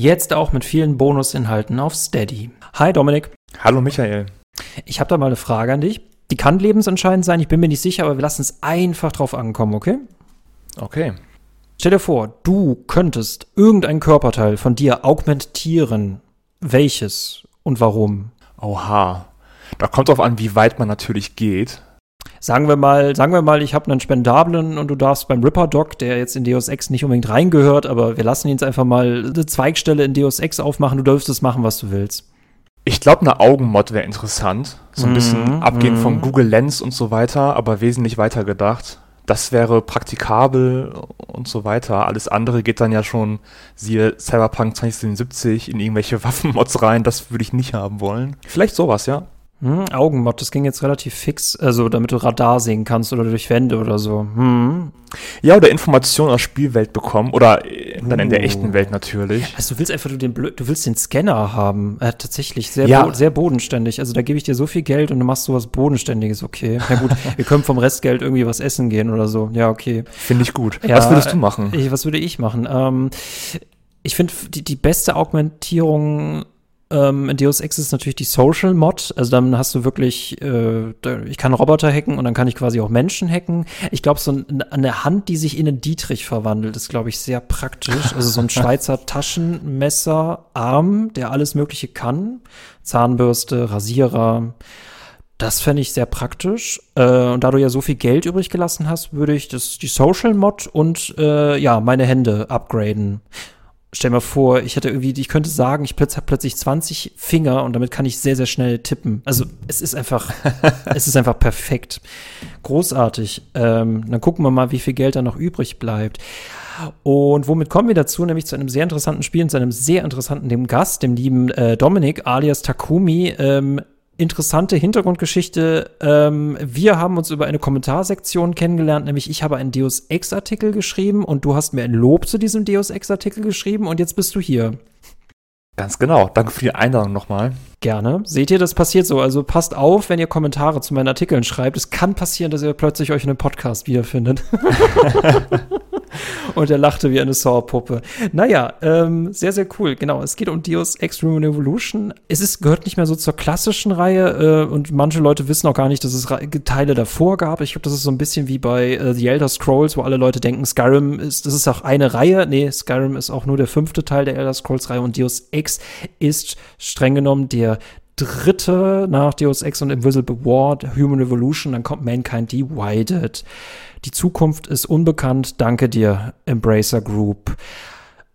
Jetzt auch mit vielen Bonusinhalten auf Steady. Hi Dominik. Hallo Michael. Ich habe da mal eine Frage an dich. Die kann lebensentscheidend sein, ich bin mir nicht sicher, aber wir lassen es einfach drauf ankommen, okay? Okay. Stell dir vor, du könntest irgendein Körperteil von dir augmentieren. Welches und warum? Oha. Da kommt drauf an, wie weit man natürlich geht. Sagen wir mal, sagen wir mal, ich habe einen spendablen und du darfst beim Ripper Doc, der jetzt in Deus Ex nicht unbedingt reingehört, aber wir lassen ihn jetzt einfach mal eine Zweigstelle in Deus Ex aufmachen. Du dürftest machen, was du willst. Ich glaube, eine Augenmod wäre interessant. So ein bisschen Mhm, abgehen mhm. von Google Lens und so weiter, aber wesentlich weiter gedacht. Das wäre praktikabel und so weiter. Alles andere geht dann ja schon, siehe Cyberpunk 2077, in irgendwelche Waffenmods rein. Das würde ich nicht haben wollen. Vielleicht sowas, ja. Hm, Augenmod, das ging jetzt relativ fix, also damit du Radar sehen kannst oder durch Wände oder so. Hm. Ja, oder Informationen aus Spielwelt bekommen. Oder äh, dann in der Uh. echten Welt natürlich. Also du willst einfach nur den Blö du willst den Scanner haben. Äh, tatsächlich, sehr, Ja. bo sehr bodenständig. Also da gebe ich dir so viel Geld und du machst sowas Bodenständiges, okay. Na gut, wir können vom Restgeld irgendwie was essen gehen oder so. Ja, okay. Finde ich gut. Ja, Was würdest du machen? Ich, was würde ich machen? Ähm, ich finde, die, die beste Augmentierung ähm, in Deus Ex ist natürlich die Social Mod. Also dann hast du wirklich, äh, ich kann Roboter hacken und dann kann ich quasi auch Menschen hacken. Ich glaube, so ein, eine Hand, die sich in einen Dietrich verwandelt, ist, glaube ich, sehr praktisch. Also so ein Schweizer Taschenmesserarm, der alles Mögliche kann. Zahnbürste, Rasierer. Das fände ich sehr praktisch. Äh, und da du ja so viel Geld übrig gelassen hast, würde ich das, die Social Mod und äh, ja, meine Hände upgraden. Stell mir vor, ich hätte irgendwie, ich könnte sagen, ich plötzlich habe plötzlich 20 Finger und damit kann ich sehr, sehr schnell tippen. Also es ist einfach, es ist einfach perfekt. Großartig. Ähm, dann gucken wir mal, wie viel Geld da noch übrig bleibt. Und womit kommen wir dazu? Nämlich zu einem sehr interessanten Spiel und zu einem sehr interessanten dem Gast, dem lieben äh, Dominik alias Takumi. Ähm, interessante Hintergrundgeschichte. Ähm, wir haben uns über eine Kommentarsektion kennengelernt, nämlich ich habe einen Deus Ex-Artikel geschrieben und du hast mir ein Lob zu diesem Deus Ex-Artikel geschrieben und jetzt bist du hier. Ganz genau. Danke für die Einladung nochmal. Gerne. Seht ihr, das passiert so. Also passt auf, wenn ihr Kommentare zu meinen Artikeln schreibt. Es kann passieren, dass ihr plötzlich euch in einem Podcast wiederfindet. Und er lachte wie eine Saw-Puppe. Naja, ähm, sehr, sehr cool. Genau, es geht um Deus Ex Human Evolution. Es ist, gehört nicht mehr so zur klassischen Reihe äh, und manche Leute wissen auch gar nicht, dass es Teile davor gab. Ich glaube, das ist so ein bisschen wie bei äh, The Elder Scrolls, wo alle Leute denken, Skyrim ist, das ist auch eine Reihe. Nee, Skyrim ist auch nur der fünfte Teil der Elder Scrolls-Reihe und Deus Ex ist streng genommen der dritte nach Deus Ex und Invisible War, Human Evolution, dann kommt Mankind Divided. Die Zukunft ist unbekannt. Danke dir, Embracer Group.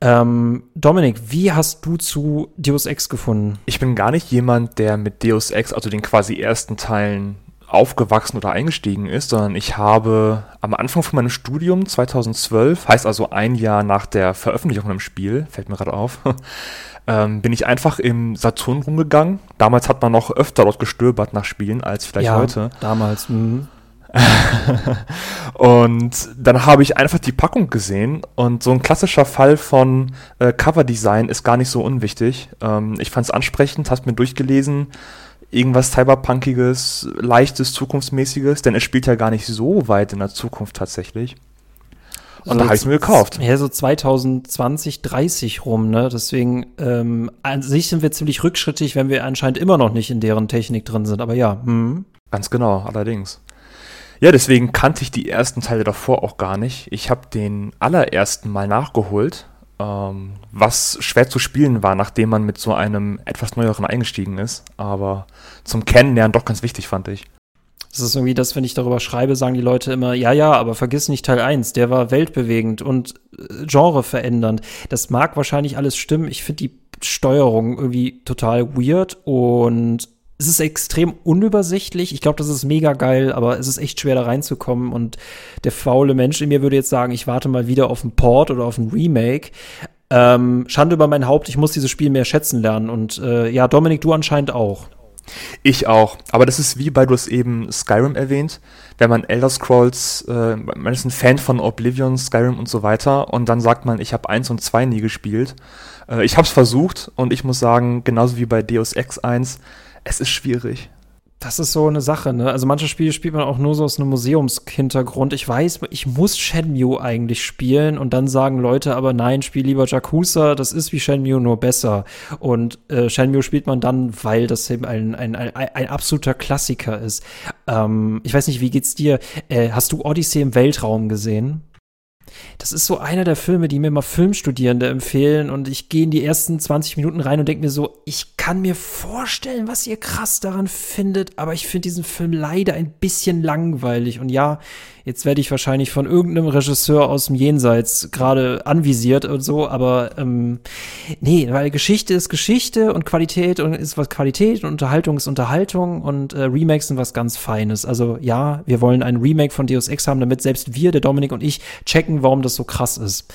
Ähm, Dominik, wie hast du zu Deus Ex gefunden? Ich bin gar nicht jemand, der mit Deus Ex, also den quasi ersten Teilen, aufgewachsen oder eingestiegen ist, sondern ich habe am Anfang von meinem Studium 2012, heißt also ein Jahr nach der Veröffentlichung von dem Spiel, fällt mir gerade auf, ähm, bin ich einfach im Saturn rumgegangen. Damals hat man noch öfter dort gestöbert nach Spielen als vielleicht heute. damals. Mhm. Und dann habe ich einfach die Packung gesehen und so ein klassischer Fall von äh, Coverdesign ist gar nicht so unwichtig. Ähm, ich fand es ansprechend, hast mir durchgelesen, irgendwas Cyberpunkiges, leichtes, zukunftsmäßiges, denn es spielt ja gar nicht so weit in der Zukunft tatsächlich. Und da habe ich es mir gekauft. Ja, so 2020, 30 rum, ne? Deswegen, ähm, an sich sind wir ziemlich rückschrittig, wenn wir anscheinend immer noch nicht in deren Technik drin sind. Aber ja, hm. Ganz genau, allerdings. Ja, deswegen kannte ich die ersten Teile davor auch gar nicht. Ich habe den allerersten mal nachgeholt, ähm, was schwer zu spielen war, nachdem man mit so einem etwas neueren eingestiegen ist. Aber zum Kennenlernen doch ganz wichtig, fand ich. Das ist irgendwie das, wenn ich darüber schreibe, sagen die Leute immer, ja, ja, aber vergiss nicht Teil 1, der war weltbewegend und äh, Genre verändernd. Das mag wahrscheinlich alles stimmen. Ich finde die Steuerung irgendwie total weird und es ist extrem unübersichtlich. Ich glaube, das ist mega geil, aber es ist echt schwer da reinzukommen und der faule Mensch in mir würde jetzt sagen, ich warte mal wieder auf einen Port oder auf ein Remake. Ähm, Schande über mein Haupt, ich muss dieses Spiel mehr schätzen lernen und äh, ja, Dominik, du anscheinend auch. Ich auch. Aber das ist wie bei, du hast eben Skyrim erwähnt. Wenn man Elder Scrolls, äh, man ist ein Fan von Oblivion, Skyrim und so weiter und dann sagt man, ich habe eins und zwei nie gespielt. Äh, ich habe es versucht und ich muss sagen, genauso wie bei Deus Ex 1, es ist schwierig. Das ist so eine Sache, ne? Also manche Spiele spielt man auch nur so aus einem Museumshintergrund. Ich weiß, ich muss Shenmue eigentlich spielen und dann sagen Leute aber nein, spiel lieber Jakusa, das ist wie Shenmue nur besser. Und äh, Shenmue spielt man dann, weil das eben ein, ein, ein, ein absoluter Klassiker ist. Ähm, ich weiß nicht, wie geht's dir? Äh, hast du Odyssey im Weltraum gesehen? Das ist so einer der Filme, die mir mal Filmstudierende empfehlen. Und ich gehe in die ersten 20 Minuten rein und denke mir so, ich kann mir vorstellen, was ihr krass daran findet, aber ich finde diesen Film leider ein bisschen langweilig. Und ja, Jetzt werde ich wahrscheinlich von irgendeinem Regisseur aus dem Jenseits gerade anvisiert und so, aber ähm, nee, weil Geschichte ist Geschichte und Qualität und ist was Qualität und Unterhaltung ist Unterhaltung und äh, Remakes sind was ganz Feines. Also ja, wir wollen ein Remake von Deus Ex haben, damit selbst wir, der Dominik und ich, checken, warum das so krass ist.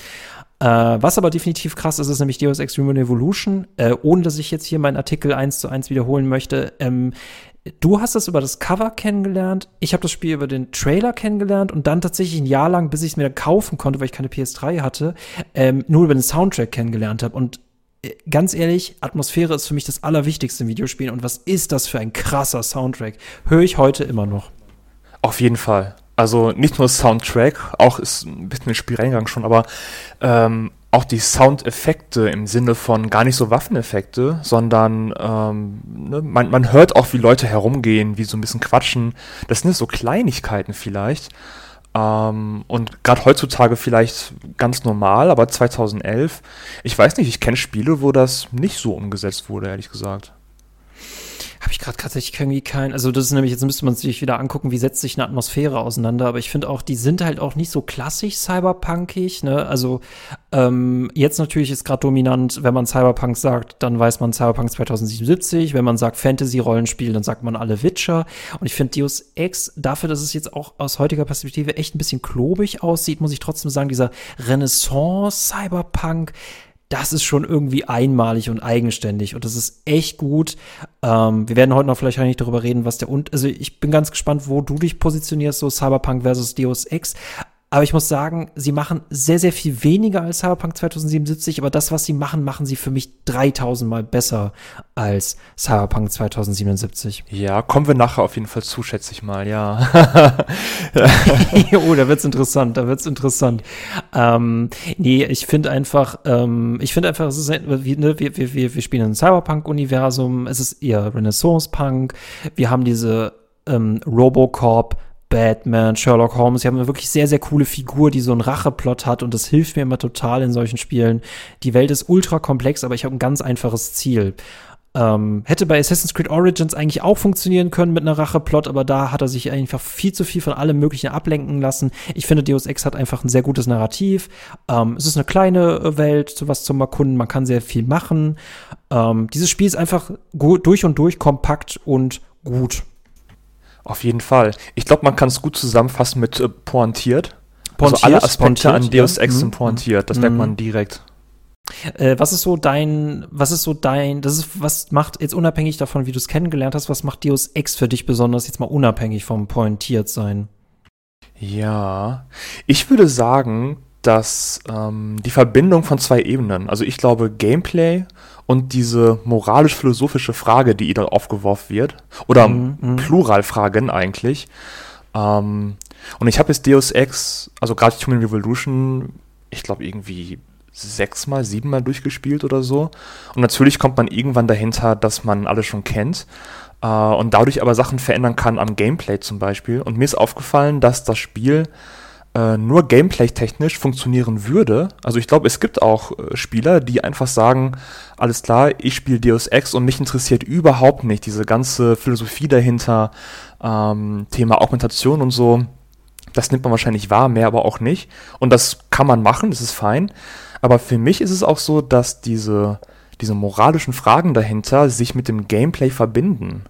Äh, was aber definitiv krass ist, ist nämlich Deus Ex Human Evolution. Äh, ohne dass ich jetzt hier meinen Artikel eins zu eins wiederholen möchte. Ähm, du hast das über das Cover kennengelernt, ich habe das Spiel über den Trailer kennengelernt und dann tatsächlich ein Jahr lang, bis ich es mir kaufen konnte, weil ich keine PS3 hatte, ähm, nur über den Soundtrack kennengelernt habe. Und äh, ganz ehrlich, Atmosphäre ist für mich das Allerwichtigste im Videospiel. Und was ist das für ein krasser Soundtrack? Höre ich heute immer noch. Auf jeden Fall. Also nicht nur Soundtrack, auch ist ein bisschen ein Spiel reingegangen schon, aber ähm, auch die Soundeffekte im Sinne von gar nicht so Waffeneffekte, sondern ähm, ne, man, man hört auch, wie Leute herumgehen, wie so ein bisschen quatschen. Das sind so Kleinigkeiten vielleicht. Ähm, und gerade heutzutage vielleicht ganz normal, aber 2011, ich weiß nicht, ich kenne Spiele, wo das nicht so umgesetzt wurde, ehrlich gesagt. Habe ich gerade tatsächlich irgendwie kein, also das ist nämlich, jetzt müsste man sich wieder angucken, wie setzt sich eine Atmosphäre auseinander, aber ich finde auch, die sind halt auch nicht so klassisch cyberpunkig, ne? Also ähm, jetzt natürlich ist gerade dominant, wenn man Cyberpunk sagt, dann weiß man Cyberpunk 2077, wenn man sagt Fantasy-Rollenspiel, dann sagt man alle Witcher. Und ich finde Deus Ex, dafür, dass es jetzt auch aus heutiger Perspektive echt ein bisschen klobig aussieht, muss ich trotzdem sagen, dieser Renaissance-Cyberpunk, das ist schon irgendwie einmalig und eigenständig und das ist echt gut. Ähm, wir werden heute noch vielleicht nicht darüber reden, was der und also ich bin ganz gespannt, wo du dich positionierst, so Cyberpunk versus Deus Ex. Aber ich muss sagen, sie machen sehr, sehr viel weniger als Cyberpunk 2077, aber das, was sie machen, machen sie für mich 3000 Mal besser als Cyberpunk 2077. Ja, kommen wir nachher auf jeden Fall zu, schätze ich mal, ja. oh, da wird's interessant, da wird's interessant. Ähm, nee, ich finde einfach, ähm, ich finde einfach, es ist, ne, wir, wir, wir spielen ein Cyberpunk-Universum, es ist eher Renaissance-Punk, wir haben diese ähm, Robocop, Batman, Sherlock Holmes. Sie haben eine wirklich sehr, sehr coole Figur, die so einen Racheplot hat und das hilft mir immer total in solchen Spielen. Die Welt ist ultra komplex, aber ich habe ein ganz einfaches Ziel. Ähm, hätte bei Assassin's Creed Origins eigentlich auch funktionieren können mit einer Racheplot, aber da hat er sich einfach viel zu viel von allem Möglichen ablenken lassen. Ich finde, Deus Ex hat einfach ein sehr gutes Narrativ. Ähm, es ist eine kleine Welt, sowas zum Erkunden, man kann sehr viel machen. Ähm, dieses Spiel ist einfach durch und durch kompakt und gut. Auf jeden Fall. Ich glaube, man kann es gut zusammenfassen mit äh, pointiert. pointiert. Also alle Aspekte pointiert, an Deus Ex ja. sind mhm. pointiert. Das mhm. merkt man direkt. Äh, was ist so dein, was ist so dein, das ist, was macht jetzt unabhängig davon, wie du es kennengelernt hast, was macht Deus Ex für dich besonders, jetzt mal unabhängig vom pointiert sein? Ja, ich würde sagen, dass ähm, die Verbindung von zwei Ebenen, also ich glaube Gameplay und diese moralisch-philosophische Frage, die ihr da aufgeworfen wird, oder mhm, mhm. Pluralfragen eigentlich. Ähm, und ich habe jetzt Deus Ex, also gerade Human Revolution, ich glaube irgendwie sechsmal, siebenmal durchgespielt oder so. Und natürlich kommt man irgendwann dahinter, dass man alles schon kennt äh, und dadurch aber Sachen verändern kann am Gameplay zum Beispiel. Und mir ist aufgefallen, dass das Spiel äh, nur gameplay-technisch funktionieren würde. Also ich glaube, es gibt auch äh, Spieler, die einfach sagen, alles klar, ich spiele Deus Ex und mich interessiert überhaupt nicht diese ganze Philosophie dahinter, ähm, Thema Augmentation und so. Das nimmt man wahrscheinlich wahr, mehr aber auch nicht. Und das kann man machen, das ist fein. Aber für mich ist es auch so, dass diese, diese moralischen Fragen dahinter sich mit dem Gameplay verbinden.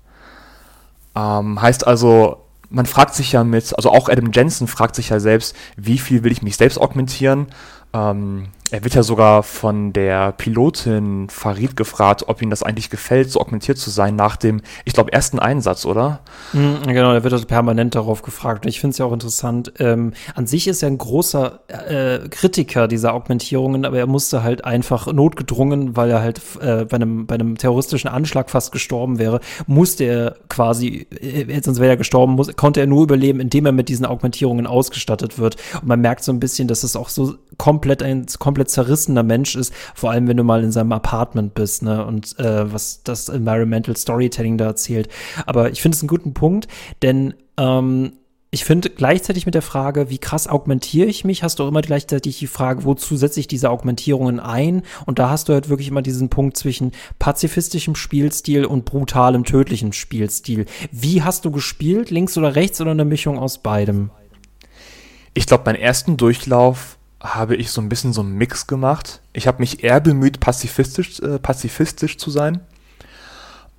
Ähm, heißt also, man fragt sich ja mit, also auch Adam Jensen fragt sich ja selbst, wie viel will ich mich selbst augmentieren? Ähm, er wird ja sogar von der Pilotin Farid gefragt, ob ihm das eigentlich gefällt, so augmentiert zu sein nach dem, ich glaube, ersten Einsatz, oder? Mhm, genau, er wird also permanent darauf gefragt. Und ich finde es ja auch interessant. Ähm, an sich ist er ein großer äh, Kritiker dieser Augmentierungen, aber er musste halt einfach notgedrungen, weil er halt äh, bei, einem, bei einem terroristischen Anschlag fast gestorben wäre, musste er quasi, äh, sonst wäre er gestorben, muss, konnte er nur überleben, indem er mit diesen Augmentierungen ausgestattet wird. Und man merkt so ein bisschen, dass es auch so komplett ein komplett zerrissener Mensch ist, vor allem wenn du mal in seinem Apartment bist, ne, und äh, was das Environmental Storytelling da erzählt. Aber ich finde es einen guten Punkt, denn ähm, ich finde gleichzeitig mit der Frage, wie krass augmentiere ich mich, hast du auch immer gleichzeitig die Frage, wozu setze ich diese Augmentierungen ein? Und da hast du halt wirklich immer diesen Punkt zwischen pazifistischem Spielstil und brutalem, tödlichem Spielstil. Wie hast du gespielt? Links oder rechts oder eine Mischung aus beidem? Ich glaube, meinen ersten Durchlauf habe ich so ein bisschen so einen Mix gemacht. Ich habe mich eher bemüht, pazifistisch, äh, pazifistisch zu sein.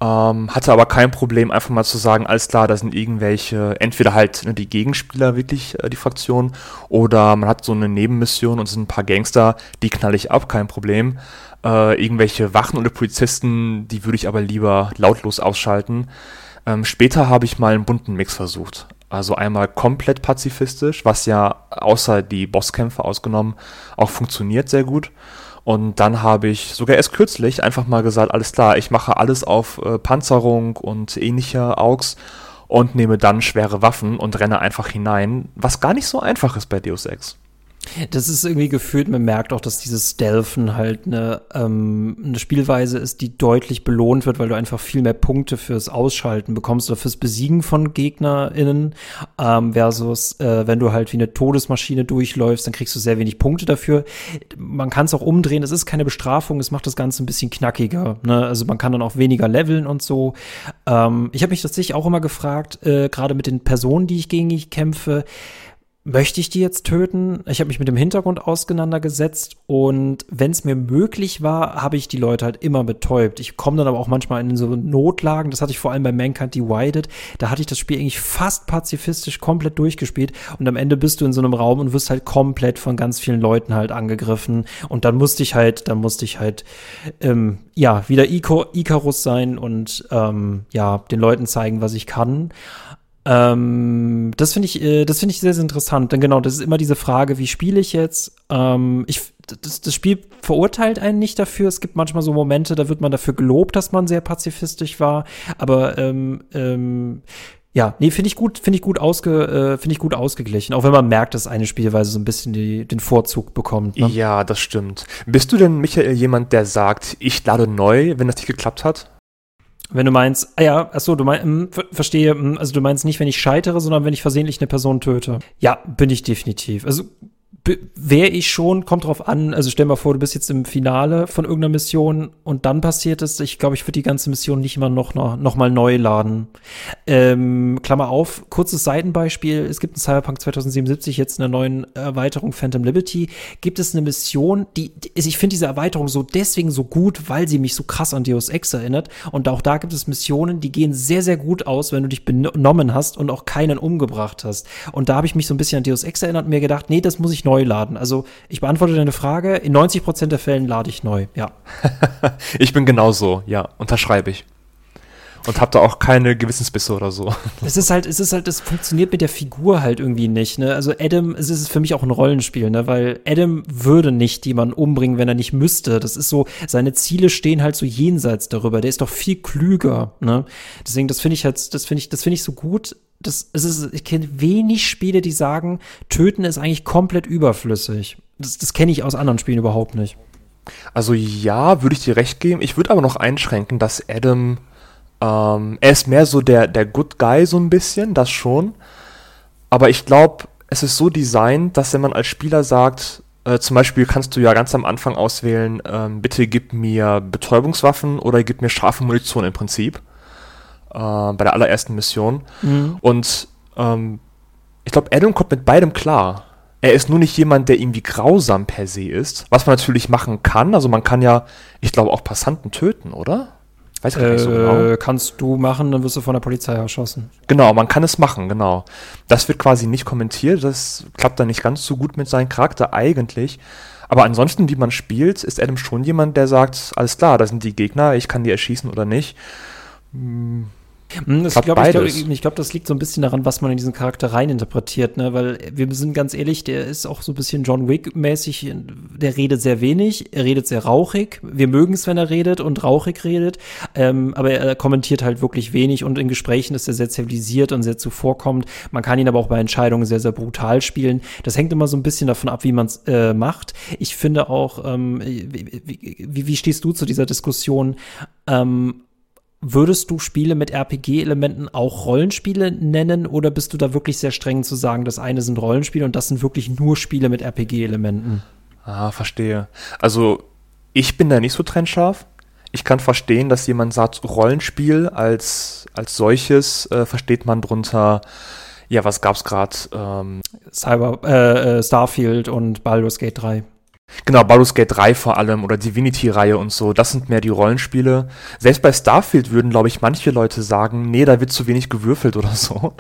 Ähm, hatte aber kein Problem, einfach mal zu sagen, alles klar, da sind irgendwelche, entweder halt ne, die Gegenspieler wirklich äh, die Fraktion oder man hat so eine Nebenmission und es sind ein paar Gangster, die knall ich ab, kein Problem. Äh, irgendwelche Wachen oder Polizisten, die würde ich aber lieber lautlos ausschalten. Ähm, später habe ich mal einen bunten Mix versucht. Also einmal komplett pazifistisch, was ja außer die Bosskämpfe ausgenommen auch funktioniert sehr gut. Und dann habe ich sogar erst kürzlich einfach mal gesagt, alles klar, ich mache alles auf äh, Panzerung und ähnlicher Augs und nehme dann schwere Waffen und renne einfach hinein, was gar nicht so einfach ist bei Deus Ex. Das ist irgendwie gefühlt, man merkt auch, dass dieses Stealthen halt eine, ähm, eine Spielweise ist, die deutlich belohnt wird, weil du einfach viel mehr Punkte fürs Ausschalten bekommst oder fürs Besiegen von GegnerInnen, ähm, versus äh, wenn du halt wie eine Todesmaschine durchläufst, dann kriegst du sehr wenig Punkte dafür. Man kann es auch umdrehen, es ist keine Bestrafung, es macht das Ganze ein bisschen knackiger. Ne? Also man kann dann auch weniger leveln und so. Ähm, ich habe mich tatsächlich auch immer gefragt, äh, gerade mit den Personen, die ich gegen ich kämpfe, möchte ich die jetzt töten? Ich habe mich mit dem Hintergrund auseinandergesetzt und wenn es mir möglich war, habe ich die Leute halt immer betäubt. Ich komme dann aber auch manchmal in so Notlagen, das hatte ich vor allem bei Mankind Divided, da hatte ich das Spiel eigentlich fast pazifistisch komplett durchgespielt und am Ende bist du in so einem Raum und wirst halt komplett von ganz vielen Leuten halt angegriffen und dann musste ich halt, dann musste ich halt, ähm, ja, wieder Icarus sein und ähm, ja, den Leuten zeigen, was ich kann. Ähm, das finde ich, äh, das finde ich sehr, sehr interessant. Denn genau, das ist immer diese Frage, wie spiele ich jetzt? Ähm, ich, das, das Spiel verurteilt einen nicht dafür. Es gibt manchmal so Momente, da wird man dafür gelobt, dass man sehr pazifistisch war. Aber ähm, ähm, ja, nee, finde ich gut, finde ich gut ausge, äh, finde ich gut ausgeglichen. Auch wenn man merkt, dass eine Spielweise so ein bisschen die, den Vorzug bekommt. Ne? Ja, das stimmt. Bist du denn, Michael, jemand, der sagt, ich lade neu, wenn das nicht geklappt hat? Wenn du meinst, ah ja, achso, du meinst, hm, verstehe, hm, also du meinst nicht, wenn ich scheitere, sondern wenn ich versehentlich eine Person töte. Ja, bin ich definitiv. Also wäre ich schon, kommt drauf an, also stell mal vor, du bist jetzt im Finale von irgendeiner Mission und dann passiert es, ich glaube, ich würde die ganze Mission nicht immer noch, noch, noch mal neu laden. Ähm, Klammer auf, kurzes Seitenbeispiel, es gibt in Cyberpunk 2077 jetzt eine neuen Erweiterung Phantom Liberty, gibt es eine Mission, die, die ich finde diese Erweiterung so deswegen so gut, weil sie mich so krass an Deus Ex erinnert. Und auch da gibt es Missionen, die gehen sehr, sehr gut aus, wenn du dich benommen hast und auch keinen umgebracht hast. Und da habe ich mich so ein bisschen an Deus Ex erinnert und mir gedacht, nee, das muss ich neu laden. Also ich beantworte deine Frage. In 90 Prozent der Fällen lade ich neu, ja. ich bin genauso, ja, unterschreibe ich. Und hab da auch keine Gewissensbisse oder so. Es ist halt, es ist halt, es funktioniert mit der Figur halt irgendwie nicht, ne? Also Adam, es ist für mich auch ein Rollenspiel, ne? Weil Adam würde nicht jemanden umbringen, wenn er nicht müsste. Das ist so, seine Ziele stehen halt so jenseits darüber. Der ist doch viel klüger, ne? Deswegen, das finde ich halt, das finde ich, das finde ich so gut das, es ist, ich kenne wenig Spiele, die sagen, töten ist eigentlich komplett überflüssig. Das, das kenne ich aus anderen Spielen überhaupt nicht. Also ja, würde ich dir recht geben. Ich würde aber noch einschränken, dass Adam, ähm, er ist mehr so der, der Good Guy so ein bisschen, das schon. Aber ich glaube, es ist so designt, dass wenn man als Spieler sagt, äh, zum Beispiel kannst du ja ganz am Anfang auswählen, ähm, bitte gib mir Betäubungswaffen oder gib mir scharfe Munition im Prinzip äh, bei der allerersten Mission. Mhm. Und ähm, ich glaube, Adam kommt mit beidem klar. Er ist nur nicht jemand, der irgendwie grausam per se ist, was man natürlich machen kann. Also man kann ja, ich glaube, auch Passanten töten, oder? Weiß ich äh, nicht so genau. Äh, kannst du machen, dann wirst du von der Polizei erschossen. Genau, man kann es machen, genau. Das wird quasi nicht kommentiert. Das klappt dann nicht ganz so gut mit seinem Charakter eigentlich. Aber ansonsten, wie man spielt, ist Adam schon jemand, der sagt, alles klar, da sind die Gegner, ich kann die erschießen oder nicht. Hm, das glaub, ich glaube, ich, glaub, das liegt so ein bisschen daran, was man in diesen Charakter rein interpretiert, ne? Weil wir sind ganz ehrlich, der ist auch so ein bisschen John Wick-mäßig, der redet sehr wenig, er redet sehr rauchig. Wir mögen es, wenn er redet und rauchig redet, ähm, aber er kommentiert halt wirklich wenig und in Gesprächen ist er sehr zivilisiert und sehr zuvorkommend. Man kann ihn aber auch bei Entscheidungen sehr, sehr brutal spielen. Das hängt immer so ein bisschen davon ab, wie man es äh, macht. Ich finde auch, ähm, wie, wie, wie stehst du zu dieser Diskussion? Ähm, Würdest du Spiele mit RPG-Elementen auch Rollenspiele nennen oder bist du da wirklich sehr streng zu sagen, das eine sind Rollenspiele und das sind wirklich nur Spiele mit RPG-Elementen? Ah, verstehe. Also ich bin da nicht so trennscharf. Ich kann verstehen, dass jemand sagt, Rollenspiel als, als solches äh, versteht man drunter, ja, was gab's gerade? Ähm, Cyber, äh, äh, Starfield und Baldur's Gate 3. Genau, Baldur's Gate 3 vor allem oder Divinity-Reihe und so, das sind mehr die Rollenspiele. Selbst bei Starfield würden, glaube ich, manche Leute sagen, nee, da wird zu wenig gewürfelt oder so.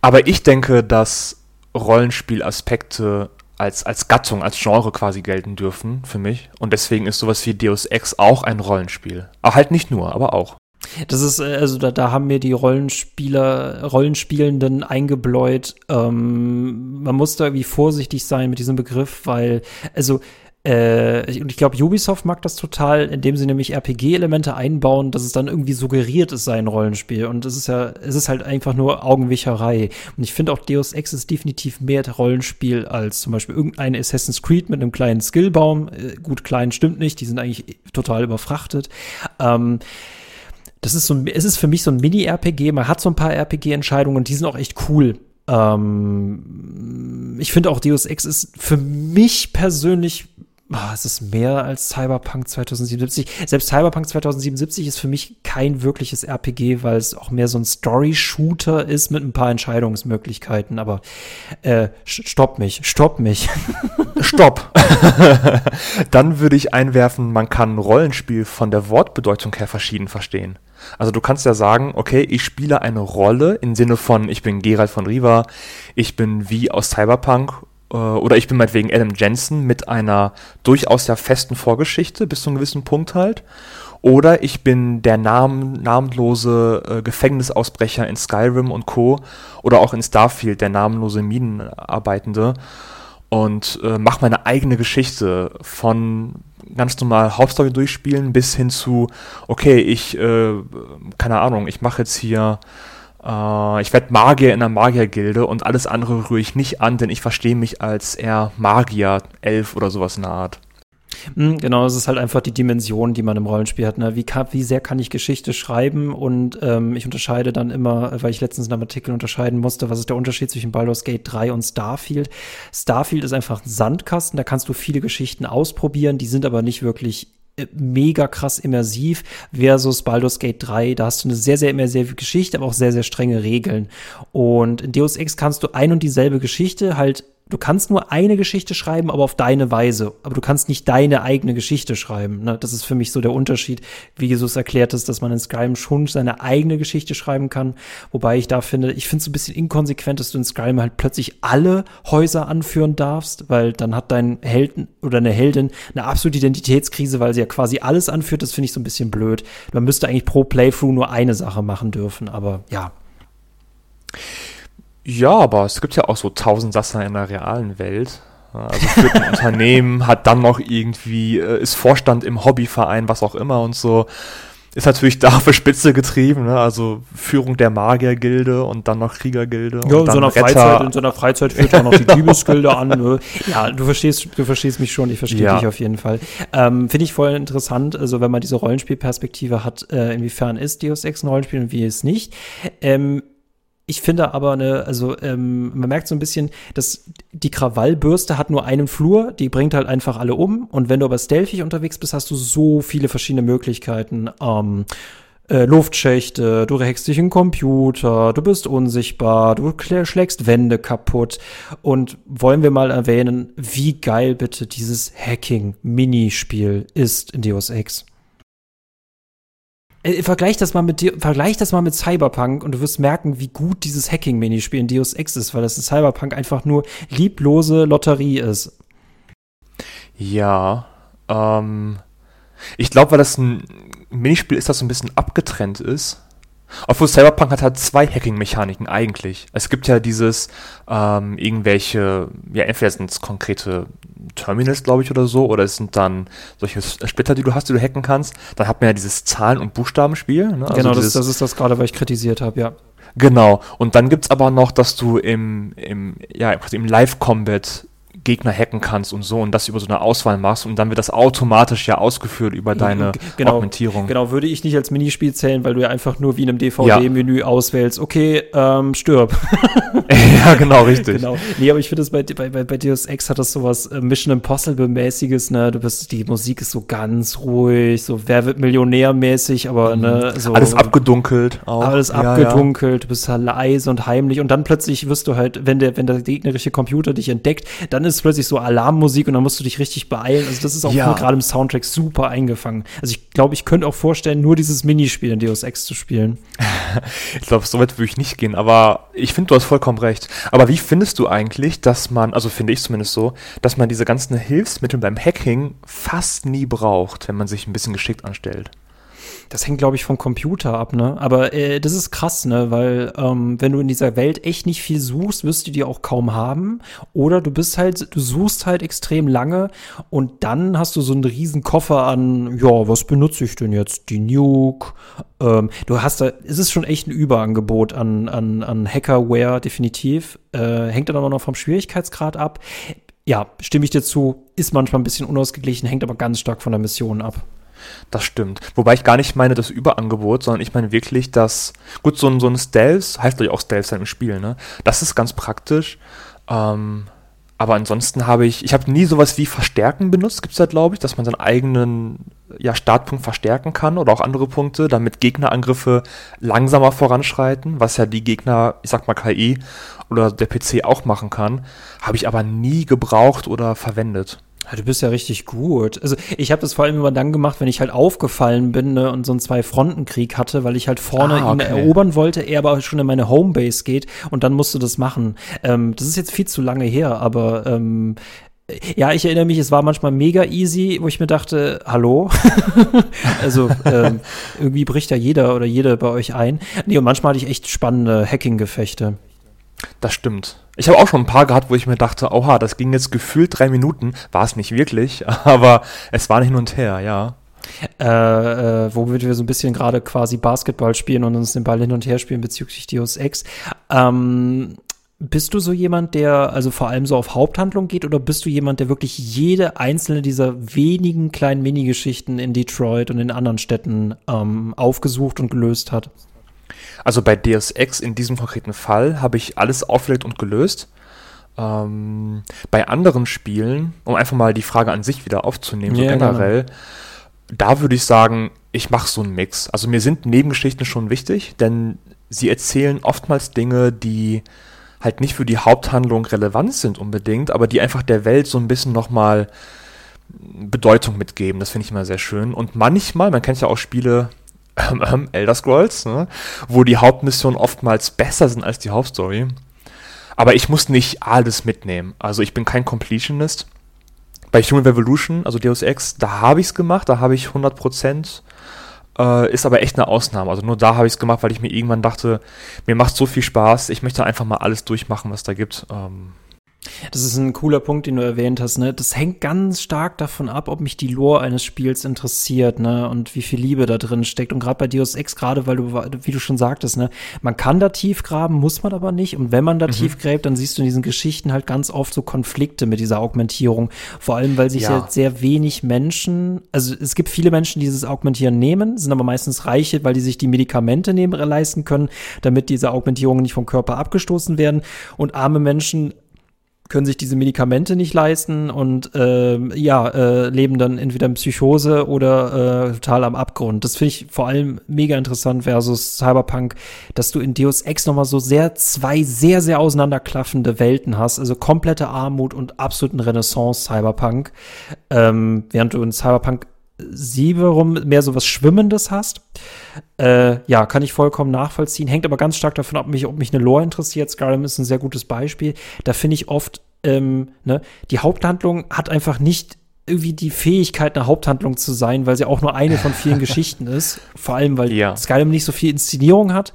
Aber ich denke, dass Rollenspielaspekte als, als Gattung, als Genre quasi gelten dürfen für mich. Und deswegen ist sowas wie Deus Ex auch ein Rollenspiel. Aber halt nicht nur, aber auch. Das ist, äh, also da, da haben mir die Rollenspieler, Rollenspielenden eingebläut. Ähm, man muss da irgendwie vorsichtig sein mit diesem Begriff, weil, also, äh, ich, ich glaube, Ubisoft mag das total, indem sie nämlich RPG-Elemente einbauen, dass es dann irgendwie suggeriert, es sei ein Rollenspiel. Und es ist ja, es ist halt einfach nur Augenwischerei. Und ich finde auch Deus Ex ist definitiv mehr Rollenspiel als zum Beispiel irgendein Assassin's Creed mit einem kleinen Skillbaum. Äh, gut, klein stimmt nicht, die sind eigentlich total überfrachtet. Ähm, das ist so ein, es ist für mich so ein Mini-RPG. Man hat so ein paar RPG-Entscheidungen und die sind auch echt cool. Ähm, ich finde auch Deus Ex ist für mich persönlich oh, es ist mehr als Cyberpunk 2077. Selbst Cyberpunk 2077 ist für mich kein wirkliches RPG, weil es auch mehr so ein Story-Shooter ist mit ein paar Entscheidungsmöglichkeiten. Aber äh, stopp mich, stopp mich. stopp. Dann würde ich einwerfen, man kann Rollenspiel von der Wortbedeutung her verschieden verstehen. Also du kannst ja sagen, okay, ich spiele eine Rolle im Sinne von, ich bin Geralt von Riva, ich bin wie aus Cyberpunk äh, oder ich bin meinetwegen Adam Jensen mit einer durchaus ja festen Vorgeschichte bis zu einem gewissen Punkt halt. Oder ich bin der Namen, namenlose äh, Gefängnisausbrecher in Skyrim und Co. Oder auch in Starfield, der namenlose Minenarbeitende. Und äh, mache meine eigene Geschichte von ganz normal Hauptstory durchspielen bis hin zu, okay, ich, äh, keine Ahnung, ich mache jetzt hier äh, ich werde Magier in einer Magiergilde und alles andere rühre ich nicht an, denn ich verstehe mich als eher Magier, Elf oder sowas in der Art. Hm, genau, es ist halt einfach die Dimension, die man im Rollenspiel hat. Ne? Wie, kann, wie sehr kann ich Geschichte schreiben? Und ähm, ich unterscheide dann immer, weil ich letztens in einem Artikel unterscheiden musste, was ist der Unterschied zwischen Baldur's Gate 3 und Starfield. Starfield ist einfach ein Sandkasten, da kannst du viele Geschichten ausprobieren, die sind aber nicht wirklich äh, mega krass immersiv versus Baldur's Gate 3. Da hast du eine sehr, sehr immersive Geschichte, aber auch sehr, sehr strenge Regeln. Und in Deus Ex kannst du ein und dieselbe Geschichte halt du kannst nur eine Geschichte schreiben, aber auf deine Weise. Aber du kannst nicht deine eigene Geschichte schreiben. Ne? Das ist für mich so der Unterschied, wie Jesus erklärt ist, dass man in Skyrim schon seine eigene Geschichte schreiben kann. Wobei ich da finde, ich finde es ein bisschen inkonsequent, dass du in Skyrim halt plötzlich alle Häuser anführen darfst, weil dann hat dein Helden oder eine Heldin eine absolute Identitätskrise, weil sie ja quasi alles anführt. Das finde ich so ein bisschen blöd. Man müsste eigentlich pro Playthrough nur eine Sache machen dürfen, aber ja. Ja, aber es gibt ja auch so tausend Sasser in der realen Welt. Also führt ein Unternehmen, hat dann noch irgendwie, äh, ist Vorstand im Hobbyverein, was auch immer und so. Ist natürlich da für Spitze getrieben, ne? also Führung der Magiergilde und dann noch Kriegergilde. Ja, in so, einer Freizeit, in so einer Freizeit führt auch noch die Diebesgilde an. Ne? Ja, du verstehst, du verstehst mich schon, ich verstehe ja. dich auf jeden Fall. Ähm, Finde ich voll interessant, also wenn man diese Rollenspielperspektive hat, äh, inwiefern ist Deus Ex ein Rollenspiel und wie es nicht. Ähm, ich finde aber eine, also ähm, man merkt so ein bisschen, dass die Krawallbürste hat nur einen Flur, die bringt halt einfach alle um. Und wenn du aber stealthig unterwegs bist, hast du so viele verschiedene Möglichkeiten. Ähm, äh, Luftschächte, du hackst dich in Computer, du bist unsichtbar, du schlägst Wände kaputt. Und wollen wir mal erwähnen, wie geil bitte dieses Hacking-Minispiel ist in Deus Ex. Äh, vergleich das mal mit vergleich das mal mit Cyberpunk und du wirst merken, wie gut dieses Hacking-Minispiel in Deus Ex ist, weil das in Cyberpunk einfach nur lieblose Lotterie ist. Ja, ähm, ich glaube, weil das ein Minispiel ist, das so ein bisschen abgetrennt ist. Obwohl Cyberpunk hat halt zwei Hacking-Mechaniken eigentlich. Es gibt ja dieses, ähm, irgendwelche, ja, entweder sind es konkrete Terminals, glaube ich, oder so, oder es sind dann solche Splitter, die du hast, die du hacken kannst. Dann hat man ja dieses Zahlen- und Buchstabenspiel. Ne? Also genau, das, das ist das gerade, was ich kritisiert habe, ja. Genau. Und dann gibt es aber noch, dass du im, im, ja, im Live-Combat Gegner hacken kannst und so und das über so eine Auswahl machst und dann wird das automatisch ja ausgeführt über deine genau, Augmentierung. Genau, würde ich nicht als Minispiel zählen, weil du ja einfach nur wie in einem DVD-Menü ja. auswählst, okay, ähm, stirb. ja, genau, richtig. genau. Nee, aber ich finde es bei, bei, bei Deus Ex hat das sowas äh, Mission Impossible-mäßiges, ne? Du bist, die Musik ist so ganz ruhig, so wer wird Millionär-mäßig, aber mhm. ne, so. Alles abgedunkelt auch. Alles ja, abgedunkelt, ja. du bist halt leise und heimlich und dann plötzlich wirst du halt, wenn der, wenn der gegnerische Computer dich entdeckt, dann ist plötzlich so Alarmmusik und dann musst du dich richtig beeilen. Also das ist auch ja. gerade im Soundtrack super eingefangen. Also ich glaube, ich könnte auch vorstellen, nur dieses Minispiel in Deus Ex zu spielen. ich glaube, so weit würde ich nicht gehen, aber ich finde, du hast vollkommen recht. Aber wie findest du eigentlich, dass man, also finde ich zumindest so, dass man diese ganzen Hilfsmittel beim Hacking fast nie braucht, wenn man sich ein bisschen geschickt anstellt? Das hängt, glaube ich, vom Computer ab, ne? Aber äh, das ist krass, ne? Weil ähm, wenn du in dieser Welt echt nicht viel suchst, wirst du die auch kaum haben. Oder du bist halt, du suchst halt extrem lange und dann hast du so einen riesen Koffer an, ja, was benutze ich denn jetzt? Die Nuke. Ähm, du hast da, es ist schon echt ein Überangebot an, an, an Hackerware, definitiv. Äh, hängt dann aber noch vom Schwierigkeitsgrad ab. Ja, stimme ich dir zu, ist manchmal ein bisschen unausgeglichen, hängt aber ganz stark von der Mission ab. Das stimmt. Wobei ich gar nicht meine das Überangebot, sondern ich meine wirklich, dass, gut, so ein, so ein Stealth, heißt ja auch Stealth im Spiel, ne? Das ist ganz praktisch. Ähm, aber ansonsten habe ich, ich habe nie sowas wie Verstärken benutzt, gibt es ja, glaube ich, dass man seinen eigenen ja, Startpunkt verstärken kann oder auch andere Punkte, damit Gegnerangriffe langsamer voranschreiten, was ja die Gegner, ich sag mal KI oder der PC auch machen kann, habe ich aber nie gebraucht oder verwendet. Ja, du bist ja richtig gut. Also ich habe das vor allem immer dann gemacht, wenn ich halt aufgefallen bin ne, und so einen Zwei-Fronten-Krieg hatte, weil ich halt vorne ah, okay. ihn erobern wollte, er aber schon in meine Homebase geht und dann musst du das machen. Ähm, das ist jetzt viel zu lange her, aber ähm, ja, ich erinnere mich, es war manchmal mega easy, wo ich mir dachte, hallo? also ähm, irgendwie bricht ja jeder oder jede bei euch ein. Nee, und manchmal hatte ich echt spannende Hacking-Gefechte. Das stimmt. Ich habe auch schon ein paar gehabt, wo ich mir dachte, oha, das ging jetzt gefühlt drei Minuten. War es nicht wirklich, aber es war nicht hin und her, ja. Äh, äh, womit wir so ein bisschen gerade quasi Basketball spielen und uns den Ball hin und her spielen bezüglich Deus Ex. Ähm, bist du so jemand, der also vor allem so auf Haupthandlung geht oder bist du jemand, der wirklich jede einzelne dieser wenigen kleinen Minigeschichten in Detroit und in anderen Städten ähm, aufgesucht und gelöst hat? Also bei Deus Ex in diesem konkreten Fall habe ich alles aufgelegt und gelöst. Ähm, bei anderen Spielen, um einfach mal die Frage an sich wieder aufzunehmen, so generell, genau. da würde ich sagen, ich mache so einen Mix. Also mir sind Nebengeschichten schon wichtig, denn sie erzählen oftmals Dinge, die halt nicht für die Haupthandlung relevant sind unbedingt, aber die einfach der Welt so ein bisschen nochmal Bedeutung mitgeben. Das finde ich immer sehr schön. Und manchmal, man kennt ja auch Spiele, ähm, ähm, Elder Scrolls, ne? wo die Hauptmissionen oftmals besser sind als die Hauptstory. Aber ich muss nicht alles mitnehmen. Also ich bin kein Completionist. Bei Human Revolution, also Deus Ex, da habe ich es gemacht, da habe ich 100%. Äh, ist aber echt eine Ausnahme. Also nur da habe ich es gemacht, weil ich mir irgendwann dachte, mir macht so viel Spaß, ich möchte einfach mal alles durchmachen, was da gibt. Ähm, das ist ein cooler Punkt, den du erwähnt hast. Ne? Das hängt ganz stark davon ab, ob mich die Lore eines Spiels interessiert ne? und wie viel Liebe da drin steckt. Und gerade bei Deus Ex, gerade weil du, wie du schon sagtest, ne? man kann da tief graben, muss man aber nicht. Und wenn man da mhm. tief gräbt, dann siehst du in diesen Geschichten halt ganz oft so Konflikte mit dieser Augmentierung. Vor allem, weil sich ja. sehr wenig Menschen, also es gibt viele Menschen, die dieses Augmentieren nehmen, sind aber meistens Reiche, weil die sich die Medikamente nehmen, leisten können, damit diese Augmentierungen nicht vom Körper abgestoßen werden. Und arme Menschen können sich diese Medikamente nicht leisten und äh, ja, äh, leben dann entweder in Psychose oder äh, total am Abgrund. Das finde ich vor allem mega interessant versus Cyberpunk, dass du in Deus Ex nochmal so sehr zwei sehr, sehr auseinanderklaffende Welten hast. Also komplette Armut und absoluten Renaissance-Cyberpunk. Ähm, während du in Cyberpunk sie wiederum mehr so was Schwimmendes hast. Äh, ja, kann ich vollkommen nachvollziehen. Hängt aber ganz stark davon ab, mich, ob mich eine Lore interessiert. Skyrim ist ein sehr gutes Beispiel. Da finde ich oft, ähm, ne, die Haupthandlung hat einfach nicht irgendwie die Fähigkeit, eine Haupthandlung zu sein, weil sie auch nur eine von vielen Geschichten ist. Vor allem, weil ja. Skyrim nicht so viel Inszenierung hat.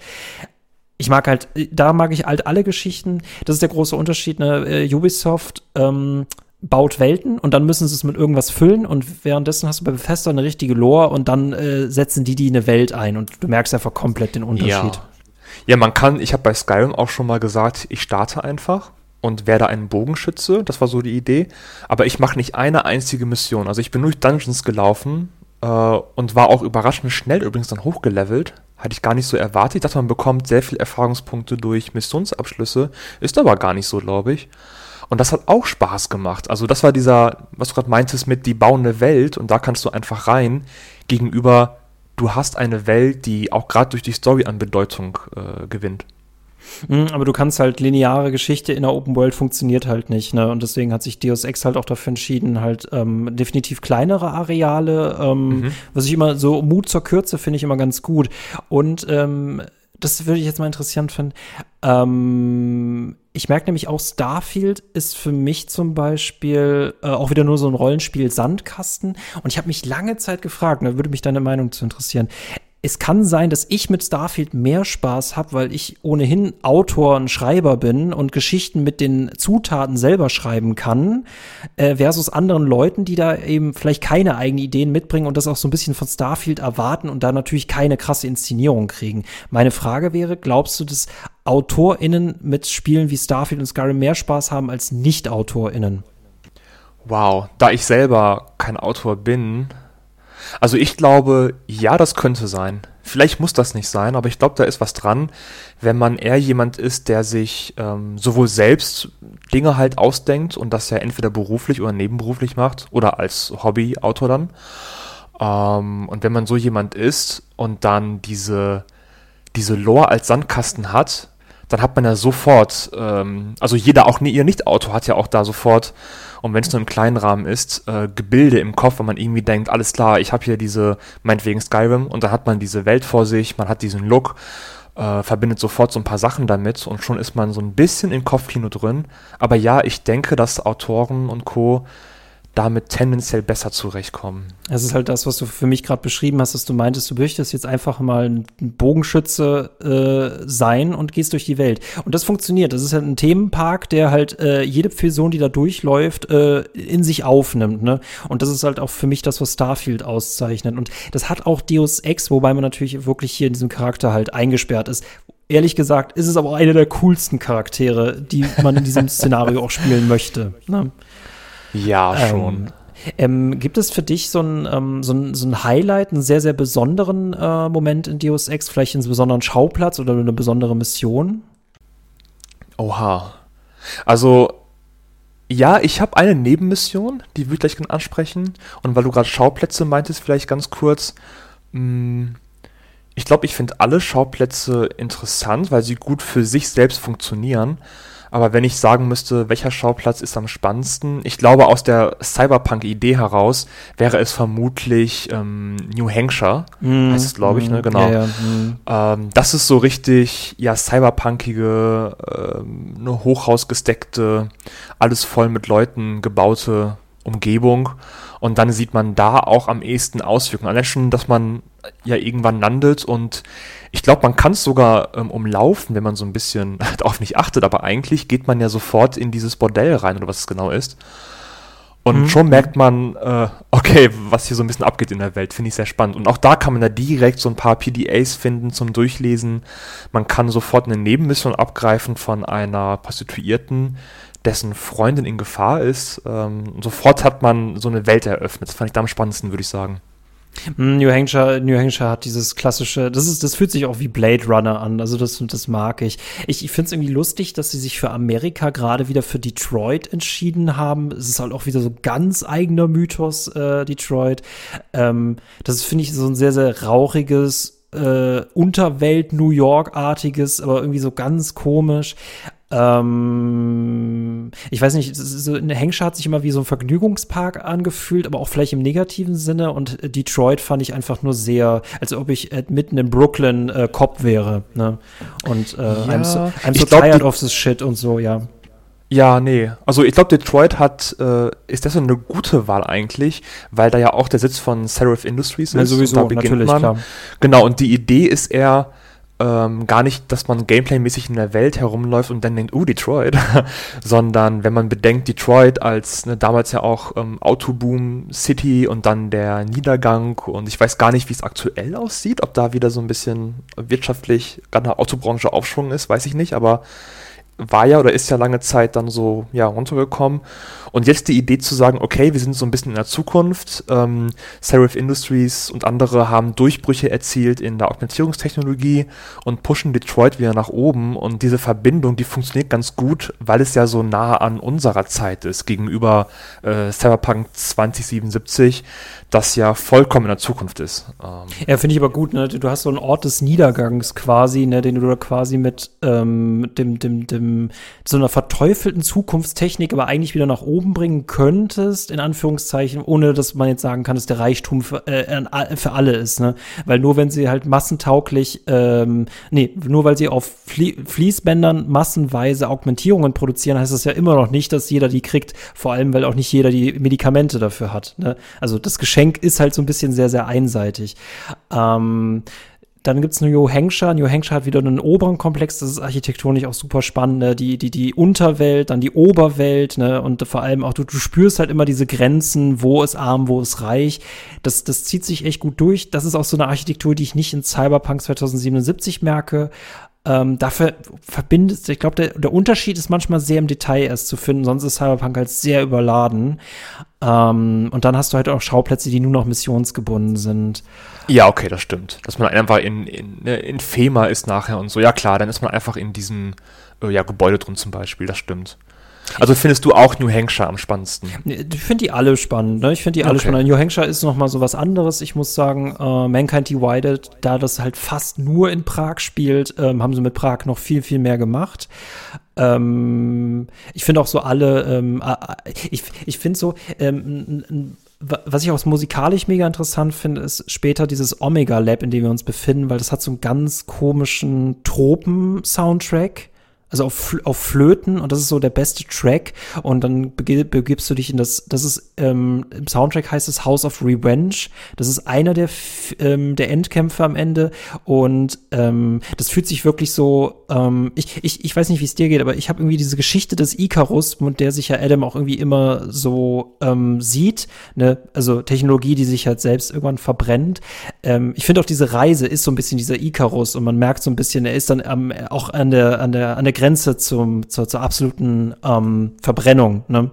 Ich mag halt, da mag ich halt alle Geschichten. Das ist der große Unterschied. Ne? Äh, Ubisoft ähm, baut Welten und dann müssen sie es mit irgendwas füllen und währenddessen hast du bei Bethesda eine richtige Lore und dann äh, setzen die die eine Welt ein und du merkst einfach komplett den Unterschied. Ja, ja man kann, ich habe bei Skyrim auch schon mal gesagt, ich starte einfach und werde ein Bogenschütze, das war so die Idee, aber ich mache nicht eine einzige Mission. Also ich bin durch Dungeons gelaufen äh, und war auch überraschend schnell übrigens dann hochgelevelt. Hatte ich gar nicht so erwartet. Ich dachte, man bekommt sehr viele Erfahrungspunkte durch Missionsabschlüsse. Ist aber gar nicht so, glaube ich. Und das hat auch Spaß gemacht. Also das war dieser, was du gerade meintest mit die bauende Welt und da kannst du einfach rein gegenüber, du hast eine Welt, die auch gerade durch die Story an Bedeutung äh, gewinnt. Mhm, aber du kannst halt lineare Geschichte in der Open World funktioniert halt nicht, ne? Und deswegen hat sich Deus Ex halt auch dafür entschieden, halt ähm, definitiv kleinere Areale, ähm, mhm. was ich immer so Mut zur Kürze finde ich immer ganz gut. Und ähm, das würde ich jetzt mal interessant finden. Ähm, ich merke nämlich auch, Starfield ist für mich zum Beispiel äh, auch wieder nur so ein Rollenspiel Sandkasten. Und ich habe mich lange Zeit gefragt, da würde mich deine Meinung zu interessieren es kann sein, dass ich mit Starfield mehr Spaß habe, weil ich ohnehin Autor und Schreiber bin und Geschichten mit den Zutaten selber schreiben kann, äh, versus anderen Leuten, die da eben vielleicht keine eigenen Ideen mitbringen und das auch so ein bisschen von Starfield erwarten und da natürlich keine krasse Inszenierung kriegen. Meine Frage wäre, glaubst du, dass AutorInnen mit Spielen wie Starfield und Skyrim mehr Spaß haben als Nicht-AutorInnen? Wow, da ich selber kein Autor bin, also ich glaube, ja, das könnte sein. Vielleicht muss das nicht sein, aber ich glaube, da ist was dran, wenn man eher jemand ist, der sich ähm, sowohl selbst Dinge halt ausdenkt und das ja entweder beruflich oder nebenberuflich macht oder als Hobbyautor dann. Ähm, und wenn man so jemand ist und dann diese, diese Lore als Sandkasten hat, dann hat man ja sofort, ähm, also jeder, auch ihr Nicht-Autor hat ja auch da sofort und wenn es nur im kleinen Rahmen ist, äh, Gebilde im Kopf, wo man irgendwie denkt, alles klar, ich habe hier diese, meinetwegen Skyrim, und dann hat man diese Welt vor sich, man hat diesen Look, äh, verbindet sofort so ein paar Sachen damit und schon ist man so ein bisschen im Kopfkino drin. Aber ja, ich denke, dass Autoren und Co damit tendenziell besser zurechtkommen. Es ist halt das, was du für mich gerade beschrieben hast, dass du meintest, du möchtest jetzt einfach mal ein Bogenschütze äh, sein und gehst durch die Welt. Und das funktioniert. Das ist halt ein Themenpark, der halt äh, jede Person, die da durchläuft, äh, in sich aufnimmt. Ne? Und das ist halt auch für mich das, was Starfield auszeichnet. Und das hat auch Deus Ex, wobei man natürlich wirklich hier in diesem Charakter halt eingesperrt ist. Ehrlich gesagt ist es aber auch einer der coolsten Charaktere, die man in diesem Szenario auch spielen möchte. Ne? Ja, ähm, schon. Ähm, gibt es für dich so ein, ähm, so, ein, so ein Highlight, einen sehr, sehr besonderen äh, Moment in Deus Ex, vielleicht einen besonderen Schauplatz oder eine besondere Mission? Oha. Also, ja, ich habe eine Nebenmission, die würde ich gleich ansprechen. Und weil du gerade Schauplätze meintest, vielleicht ganz kurz. Mh, mm, ich glaube, ich finde alle Schauplätze interessant, weil sie gut für sich selbst funktionieren. Aber wenn ich sagen müsste, welcher Schauplatz ist am spannendsten, ich glaube, aus der Cyberpunk-Idee heraus wäre es vermutlich ähm, New Hampshire, mm, heißt es, glaube ich, mm, ne? Genau. Ja, ja, mm. ähm, das ist so richtig, ja, cyberpunkige, ähm, eine hochhausgesteckte, alles voll mit Leuten gebaute Umgebung. Und dann sieht man da auch am ehesten Auswirkungen. Allein schon, dass man ja irgendwann landet und ich glaube, man kann es sogar ähm, umlaufen, wenn man so ein bisschen darauf nicht achtet, aber eigentlich geht man ja sofort in dieses Bordell rein oder was es genau ist. Und mhm. schon merkt man, äh, okay, was hier so ein bisschen abgeht in der Welt, finde ich sehr spannend. Und auch da kann man da direkt so ein paar PDAs finden zum Durchlesen. Man kann sofort eine Nebenmission abgreifen von einer Prostituierten, dessen Freundin in Gefahr ist. Ähm, sofort hat man so eine Welt eröffnet. Das fand ich da am spannendsten, würde ich sagen. Hm, New Hampshire, New Hampshire hat dieses klassische, das ist, das fühlt sich auch wie Blade Runner an, also das, das mag ich. Ich, ich finde es irgendwie lustig, dass sie sich für Amerika gerade wieder für Detroit entschieden haben. Es ist halt auch wieder so ganz eigener Mythos, äh, Detroit. Ähm, das finde ich so ein sehr, sehr rauchiges, äh, Unterwelt-New York-artiges, aber irgendwie so ganz komisch. Ähm, ich weiß nicht, so eine Hengscher hat sich immer wie so ein Vergnügungspark angefühlt, aber auch vielleicht im negativen Sinne. Und Detroit fand ich einfach nur sehr, als ob ich äh, mitten in Brooklyn äh, Cop wäre. Ne? Und äh, ja, I'm so, I'm so tired of this shit und so, ja. Ja, nee. Also ich glaube, Detroit hat, äh, ist deshalb eine gute Wahl eigentlich, weil da ja auch der Sitz von Seraph Industries ist. Ja, sowieso, und da beginnt natürlich, man. klar. Genau, und die Idee ist eher ähm, gar nicht, dass man gameplaymäßig in der Welt herumläuft und dann denkt, oh, Detroit, sondern wenn man bedenkt, Detroit als ne, damals ja auch ähm, Autoboom City und dann der Niedergang und ich weiß gar nicht, wie es aktuell aussieht, ob da wieder so ein bisschen wirtschaftlich, gerade in der Autobranche Aufschwung ist, weiß ich nicht, aber war ja oder ist ja lange Zeit dann so ja, runtergekommen. Und jetzt die Idee zu sagen, okay, wir sind so ein bisschen in der Zukunft. Ähm, Seraph Industries und andere haben Durchbrüche erzielt in der Augmentierungstechnologie und pushen Detroit wieder nach oben. Und diese Verbindung, die funktioniert ganz gut, weil es ja so nah an unserer Zeit ist gegenüber äh, Cyberpunk 2077, das ja vollkommen in der Zukunft ist. Ähm ja, finde ich aber gut. Ne? Du hast so einen Ort des Niedergangs quasi, ne, den du da quasi mit ähm, dem, dem, dem, so einer verteufelten Zukunftstechnik aber eigentlich wieder nach oben bringen könntest, in Anführungszeichen, ohne dass man jetzt sagen kann, dass der Reichtum für, äh, für alle ist. Ne? Weil nur wenn sie halt massentauglich, ähm, nee, nur weil sie auf Flie Fließbändern massenweise Augmentierungen produzieren, heißt das ja immer noch nicht, dass jeder die kriegt. Vor allem, weil auch nicht jeder die Medikamente dafür hat. Ne? Also das Geschenk ist halt so ein bisschen sehr, sehr einseitig. Ähm, dann gibt's New Hampshire. New Hampshire hat wieder einen oberen Komplex, das ist architektonisch auch super spannend. Ne? Die, die, die Unterwelt, dann die Oberwelt, ne? Und vor allem auch, du, du spürst halt immer diese Grenzen, wo ist arm, wo ist reich. Das, das zieht sich echt gut durch. Das ist auch so eine Architektur, die ich nicht in Cyberpunk 2077 merke. Ähm, dafür verbindet, ich glaube, der, der Unterschied ist manchmal sehr im Detail erst zu finden, sonst ist Cyberpunk halt sehr überladen. Ähm, und dann hast du halt auch Schauplätze, die nur noch missionsgebunden sind. Ja, okay, das stimmt. Dass man einfach in, in, ne, in FEMA ist nachher und so. Ja, klar, dann ist man einfach in diesem äh, ja, Gebäude drin zum Beispiel, das stimmt. Also findest du auch New Hampshire am spannendsten? Ich finde die alle spannend. Ne? Ich finde die alle okay. spannend. New Hampshire ist noch mal so was anderes. Ich muss sagen, äh, Mankind Divided, da das halt fast nur in Prag spielt, ähm, haben sie mit Prag noch viel, viel mehr gemacht. Ähm, ich finde auch so alle, ähm, ich, ich finde so, ähm, was ich auch musikalisch mega interessant finde, ist später dieses Omega Lab, in dem wir uns befinden, weil das hat so einen ganz komischen Tropen-Soundtrack also auf, auf Flöten und das ist so der beste Track und dann begibst du dich in das, das ist, ähm, im Soundtrack heißt es House of Revenge, das ist einer der, ähm, der Endkämpfe am Ende und ähm, das fühlt sich wirklich so, ähm, ich, ich, ich weiß nicht, wie es dir geht, aber ich habe irgendwie diese Geschichte des Icarus, mit der sich ja Adam auch irgendwie immer so ähm, sieht, ne, also Technologie, die sich halt selbst irgendwann verbrennt. Ähm, ich finde auch diese Reise ist so ein bisschen dieser Icarus und man merkt so ein bisschen, er ist dann ähm, auch an der, an der, an der Grenze zum, zur, zur absoluten ähm, Verbrennung. Ne?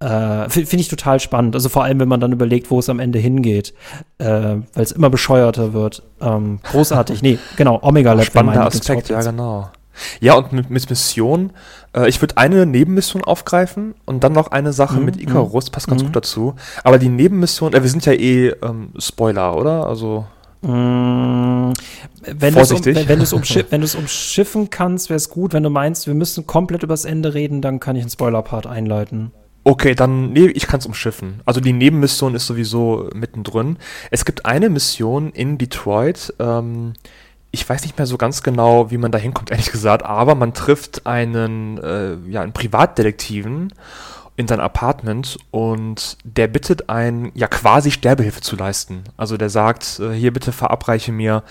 Äh, Finde ich total spannend. Also vor allem, wenn man dann überlegt, wo es am Ende hingeht, äh, weil es immer bescheuerter wird. Ähm, großartig. nee, genau, Omega Lab. Spannender Aspekt, ja genau. Ja, und mit, mit Mission, äh, ich würde eine Nebenmission aufgreifen und dann noch eine Sache mhm, mit Icarus, passt ganz mhm. gut dazu. Aber die Nebenmission, äh, wir sind ja eh ähm, Spoiler, oder? Also. Mm, wenn Vorsichtig. Um, wenn, du es umschiff, wenn umschiffen kannst, wäre es gut. Wenn du meinst, wir müssen komplett übers Ende reden, dann kann ich einen Spoiler-Part einleiten. Okay, dann, nee, ich kann es umschiffen. Also die Nebenmission ist sowieso mittendrin. Es gibt eine Mission in Detroit, ähm, ich weiß nicht mehr so ganz genau, wie man da hinkommt, ehrlich gesagt, aber man trifft einen, äh, ja, einen Privatdetektiven in sein Apartment und der bittet einen, ja quasi Sterbehilfe zu leisten. Also der sagt, äh, hier bitte verabreiche mir,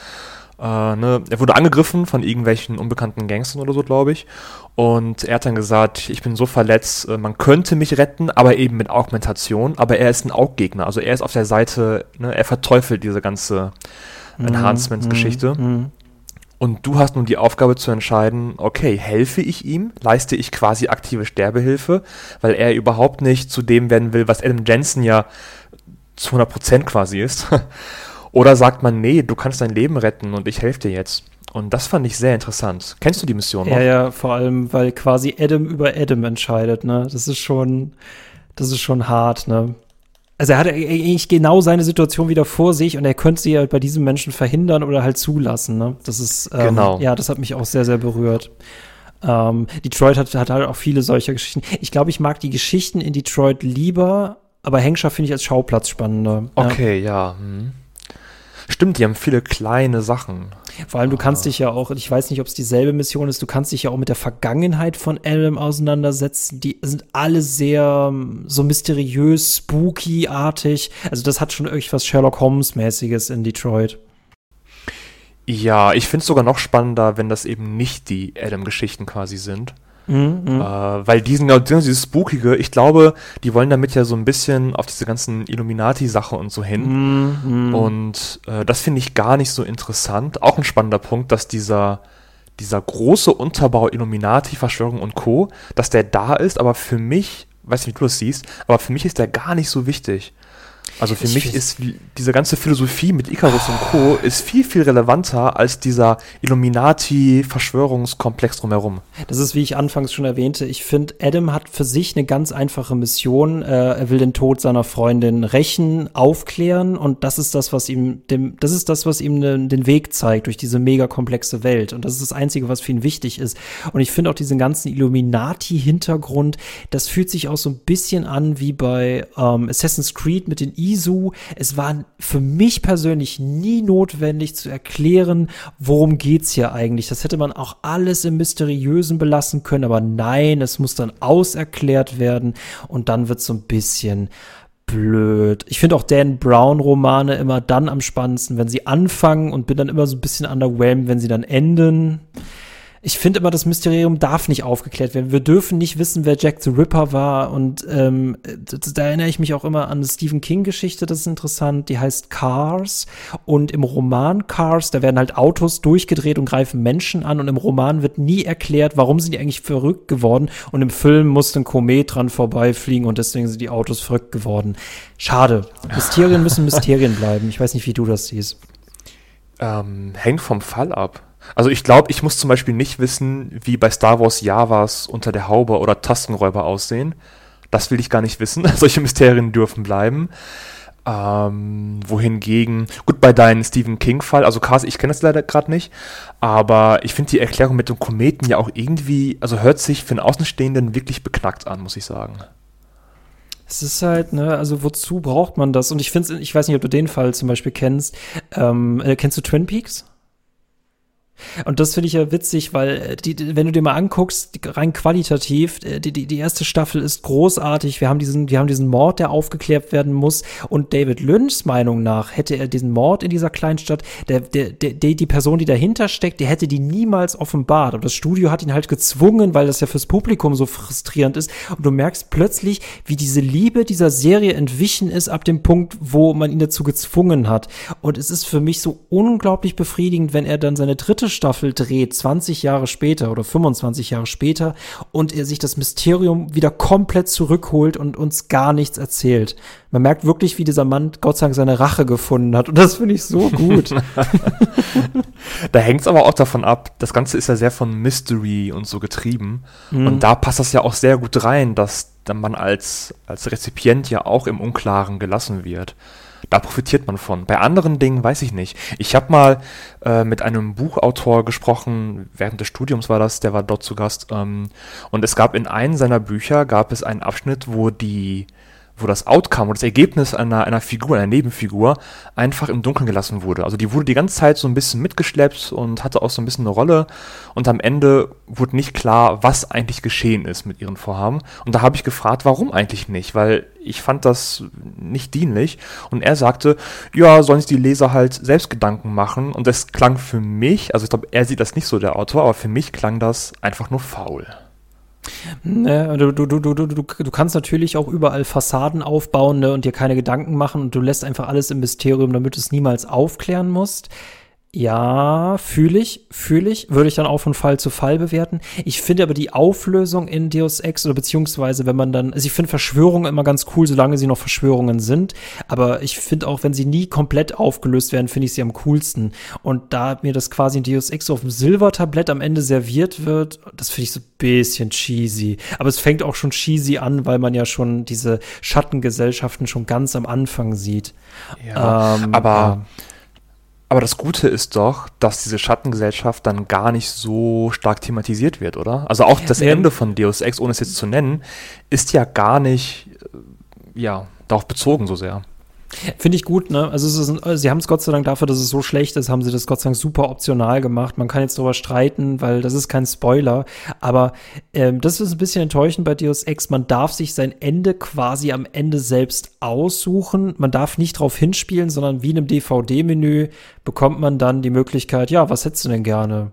äh, ne, er wurde angegriffen von irgendwelchen unbekannten Gangstern oder so, glaube ich. Und er hat dann gesagt, ich bin so verletzt, äh, man könnte mich retten, aber eben mit Augmentation. Aber er ist ein Auggegner, also er ist auf der Seite, ne, er verteufelt diese ganze mhm, Enhancements-Geschichte. Mhm, mh. Und du hast nun die Aufgabe zu entscheiden, okay, helfe ich ihm, leiste ich quasi aktive Sterbehilfe, weil er überhaupt nicht zu dem werden will, was Adam Jensen ja zu 100% quasi ist. Oder sagt man, nee, du kannst dein Leben retten und ich helfe dir jetzt. Und das fand ich sehr interessant. Kennst du die Mission noch? Ja, ja, vor allem, weil quasi Adam über Adam entscheidet, ne? Das ist schon, das ist schon hart, ne? Also er hat eigentlich genau seine Situation wieder vor sich und er könnte sie halt bei diesem Menschen verhindern oder halt zulassen. Ne? Das ist ähm, genau. ja, das hat mich auch sehr, sehr berührt. Ähm, Detroit hat, hat halt auch viele solcher Geschichten. Ich glaube, ich mag die Geschichten in Detroit lieber, aber Hengscher finde ich als Schauplatz spannender. Okay, ja. ja. Hm. Stimmt, die haben viele kleine Sachen. Vor allem, du kannst dich ja auch, ich weiß nicht, ob es dieselbe Mission ist, du kannst dich ja auch mit der Vergangenheit von Adam auseinandersetzen. Die sind alle sehr ähm, so mysteriös, spooky-artig. Also das hat schon irgendwas Sherlock Holmes-mäßiges in Detroit. Ja, ich finde es sogar noch spannender, wenn das eben nicht die Adam-Geschichten quasi sind. Mhm, äh, weil diesen, genau, dieses Spookige, ich glaube, die wollen damit ja so ein bisschen auf diese ganzen Illuminati-Sache und so hin. Mhm. Und äh, das finde ich gar nicht so interessant. Auch ein spannender Punkt, dass dieser, dieser große Unterbau Illuminati, Verschwörung und Co., dass der da ist, aber für mich, weiß nicht, wie du das siehst, aber für mich ist der gar nicht so wichtig. Also für ich mich ist diese ganze Philosophie mit Icarus und Co. ist viel, viel relevanter als dieser Illuminati-Verschwörungskomplex drumherum. Das ist, wie ich anfangs schon erwähnte, ich finde, Adam hat für sich eine ganz einfache Mission. Äh, er will den Tod seiner Freundin rächen, aufklären und das ist das, was ihm dem, das ist das, was ihm den, den Weg zeigt durch diese mega komplexe Welt. Und das ist das Einzige, was für ihn wichtig ist. Und ich finde auch diesen ganzen Illuminati-Hintergrund, das fühlt sich auch so ein bisschen an wie bei ähm, Assassin's Creed mit den ISU. Es war für mich persönlich nie notwendig zu erklären, worum geht's hier eigentlich. Das hätte man auch alles im Mysteriösen belassen können, aber nein, es muss dann auserklärt werden und dann wird so ein bisschen blöd. Ich finde auch Dan Brown Romane immer dann am spannendsten, wenn sie anfangen und bin dann immer so ein bisschen underwhelmed, wenn sie dann enden ich finde immer, das Mysterium darf nicht aufgeklärt werden. Wir dürfen nicht wissen, wer Jack the Ripper war. Und ähm, da erinnere ich mich auch immer an eine Stephen King-Geschichte, das ist interessant. Die heißt Cars. Und im Roman Cars, da werden halt Autos durchgedreht und greifen Menschen an. Und im Roman wird nie erklärt, warum sind die eigentlich verrückt geworden. Und im Film musste ein Komet dran vorbeifliegen und deswegen sind die Autos verrückt geworden. Schade. Mysterien müssen Mysterien bleiben. Ich weiß nicht, wie du das siehst. Ähm, hängt vom Fall ab. Also ich glaube, ich muss zum Beispiel nicht wissen, wie bei Star Wars Javas unter der Haube oder Tastenräuber aussehen. Das will ich gar nicht wissen. Solche Mysterien dürfen bleiben. Ähm, wohingegen, gut, bei deinem Stephen King-Fall, also Cars, ich kenne das leider gerade nicht, aber ich finde die Erklärung mit dem Kometen ja auch irgendwie, also hört sich für einen Außenstehenden wirklich beknackt an, muss ich sagen. Es ist halt, ne, also wozu braucht man das? Und ich finde, ich weiß nicht, ob du den Fall zum Beispiel kennst. Ähm, äh, kennst du Twin Peaks? Und das finde ich ja witzig, weil äh, die, wenn du dir mal anguckst, rein qualitativ, äh, die, die, die erste Staffel ist großartig. Wir haben diesen, wir haben diesen Mord, der aufgeklärt werden muss. Und David Lynchs Meinung nach hätte er diesen Mord in dieser Kleinstadt, der, der, der, die Person, die dahinter steckt, die hätte die niemals offenbart. Aber das Studio hat ihn halt gezwungen, weil das ja fürs Publikum so frustrierend ist. Und du merkst plötzlich, wie diese Liebe dieser Serie entwichen ist ab dem Punkt, wo man ihn dazu gezwungen hat. Und es ist für mich so unglaublich befriedigend, wenn er dann seine dritte Staffel dreht, 20 Jahre später oder 25 Jahre später, und er sich das Mysterium wieder komplett zurückholt und uns gar nichts erzählt. Man merkt wirklich, wie dieser Mann Gott sei Dank seine Rache gefunden hat. Und das finde ich so gut. da hängt es aber auch davon ab, das Ganze ist ja sehr von Mystery und so getrieben. Mhm. Und da passt das ja auch sehr gut rein, dass man als, als Rezipient ja auch im Unklaren gelassen wird da profitiert man von. Bei anderen Dingen weiß ich nicht. Ich habe mal äh, mit einem Buchautor gesprochen, während des Studiums war das, der war dort zu Gast. Ähm, und es gab in einem seiner Bücher, gab es einen Abschnitt, wo die wo das Outcome oder das Ergebnis einer, einer Figur, einer Nebenfigur, einfach im Dunkeln gelassen wurde. Also die wurde die ganze Zeit so ein bisschen mitgeschleppt und hatte auch so ein bisschen eine Rolle. Und am Ende wurde nicht klar, was eigentlich geschehen ist mit ihren Vorhaben. Und da habe ich gefragt, warum eigentlich nicht? Weil ich fand das nicht dienlich. Und er sagte, ja, sollen sich die Leser halt selbst Gedanken machen. Und das klang für mich, also ich glaube, er sieht das nicht so, der Autor, aber für mich klang das einfach nur faul. Ne, du, du, du, du, du, du kannst natürlich auch überall Fassaden aufbauen ne, und dir keine Gedanken machen und du lässt einfach alles im Mysterium, damit du es niemals aufklären musst. Ja, fühle ich, fühle ich, würde ich dann auch von Fall zu Fall bewerten. Ich finde aber die Auflösung in Deus Ex oder beziehungsweise wenn man dann, also ich finde Verschwörungen immer ganz cool, solange sie noch Verschwörungen sind. Aber ich finde auch, wenn sie nie komplett aufgelöst werden, finde ich sie am coolsten. Und da mir das quasi in Deus Ex auf dem Silbertablett am Ende serviert wird, das finde ich so ein bisschen cheesy. Aber es fängt auch schon cheesy an, weil man ja schon diese Schattengesellschaften schon ganz am Anfang sieht. Ja, ähm, aber ja aber das Gute ist doch, dass diese Schattengesellschaft dann gar nicht so stark thematisiert wird, oder? Also auch das ja. Ende von Deus Ex, ohne es jetzt zu nennen, ist ja gar nicht, äh, ja, darauf bezogen so sehr. Finde ich gut, ne? Also ist, sie haben es Gott sei Dank dafür, dass es so schlecht ist, haben sie das Gott sei Dank super optional gemacht. Man kann jetzt darüber streiten, weil das ist kein Spoiler. Aber ähm, das ist ein bisschen enttäuschend bei Deus Ex. Man darf sich sein Ende quasi am Ende selbst aussuchen. Man darf nicht drauf hinspielen, sondern wie in einem DVD-Menü bekommt man dann die Möglichkeit, ja, was hättest du denn gerne?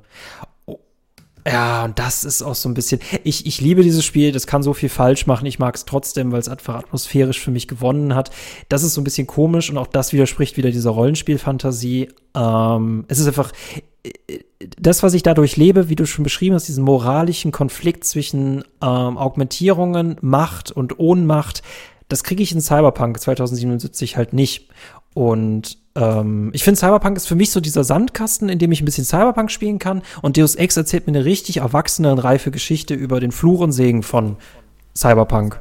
Ja, und das ist auch so ein bisschen. Ich, ich liebe dieses Spiel, das kann so viel falsch machen. Ich mag es trotzdem, weil es einfach atmosphärisch für mich gewonnen hat. Das ist so ein bisschen komisch und auch das widerspricht wieder dieser Rollenspielfantasie. Ähm, es ist einfach das, was ich dadurch lebe, wie du schon beschrieben hast, diesen moralischen Konflikt zwischen ähm, Augmentierungen, Macht und Ohnmacht, das kriege ich in Cyberpunk 2077 halt nicht. Und ähm, ich finde, Cyberpunk ist für mich so dieser Sandkasten, in dem ich ein bisschen Cyberpunk spielen kann. Und Deus Ex erzählt mir eine richtig erwachsene und reife Geschichte über den Fluch und Segen von Cyberpunk.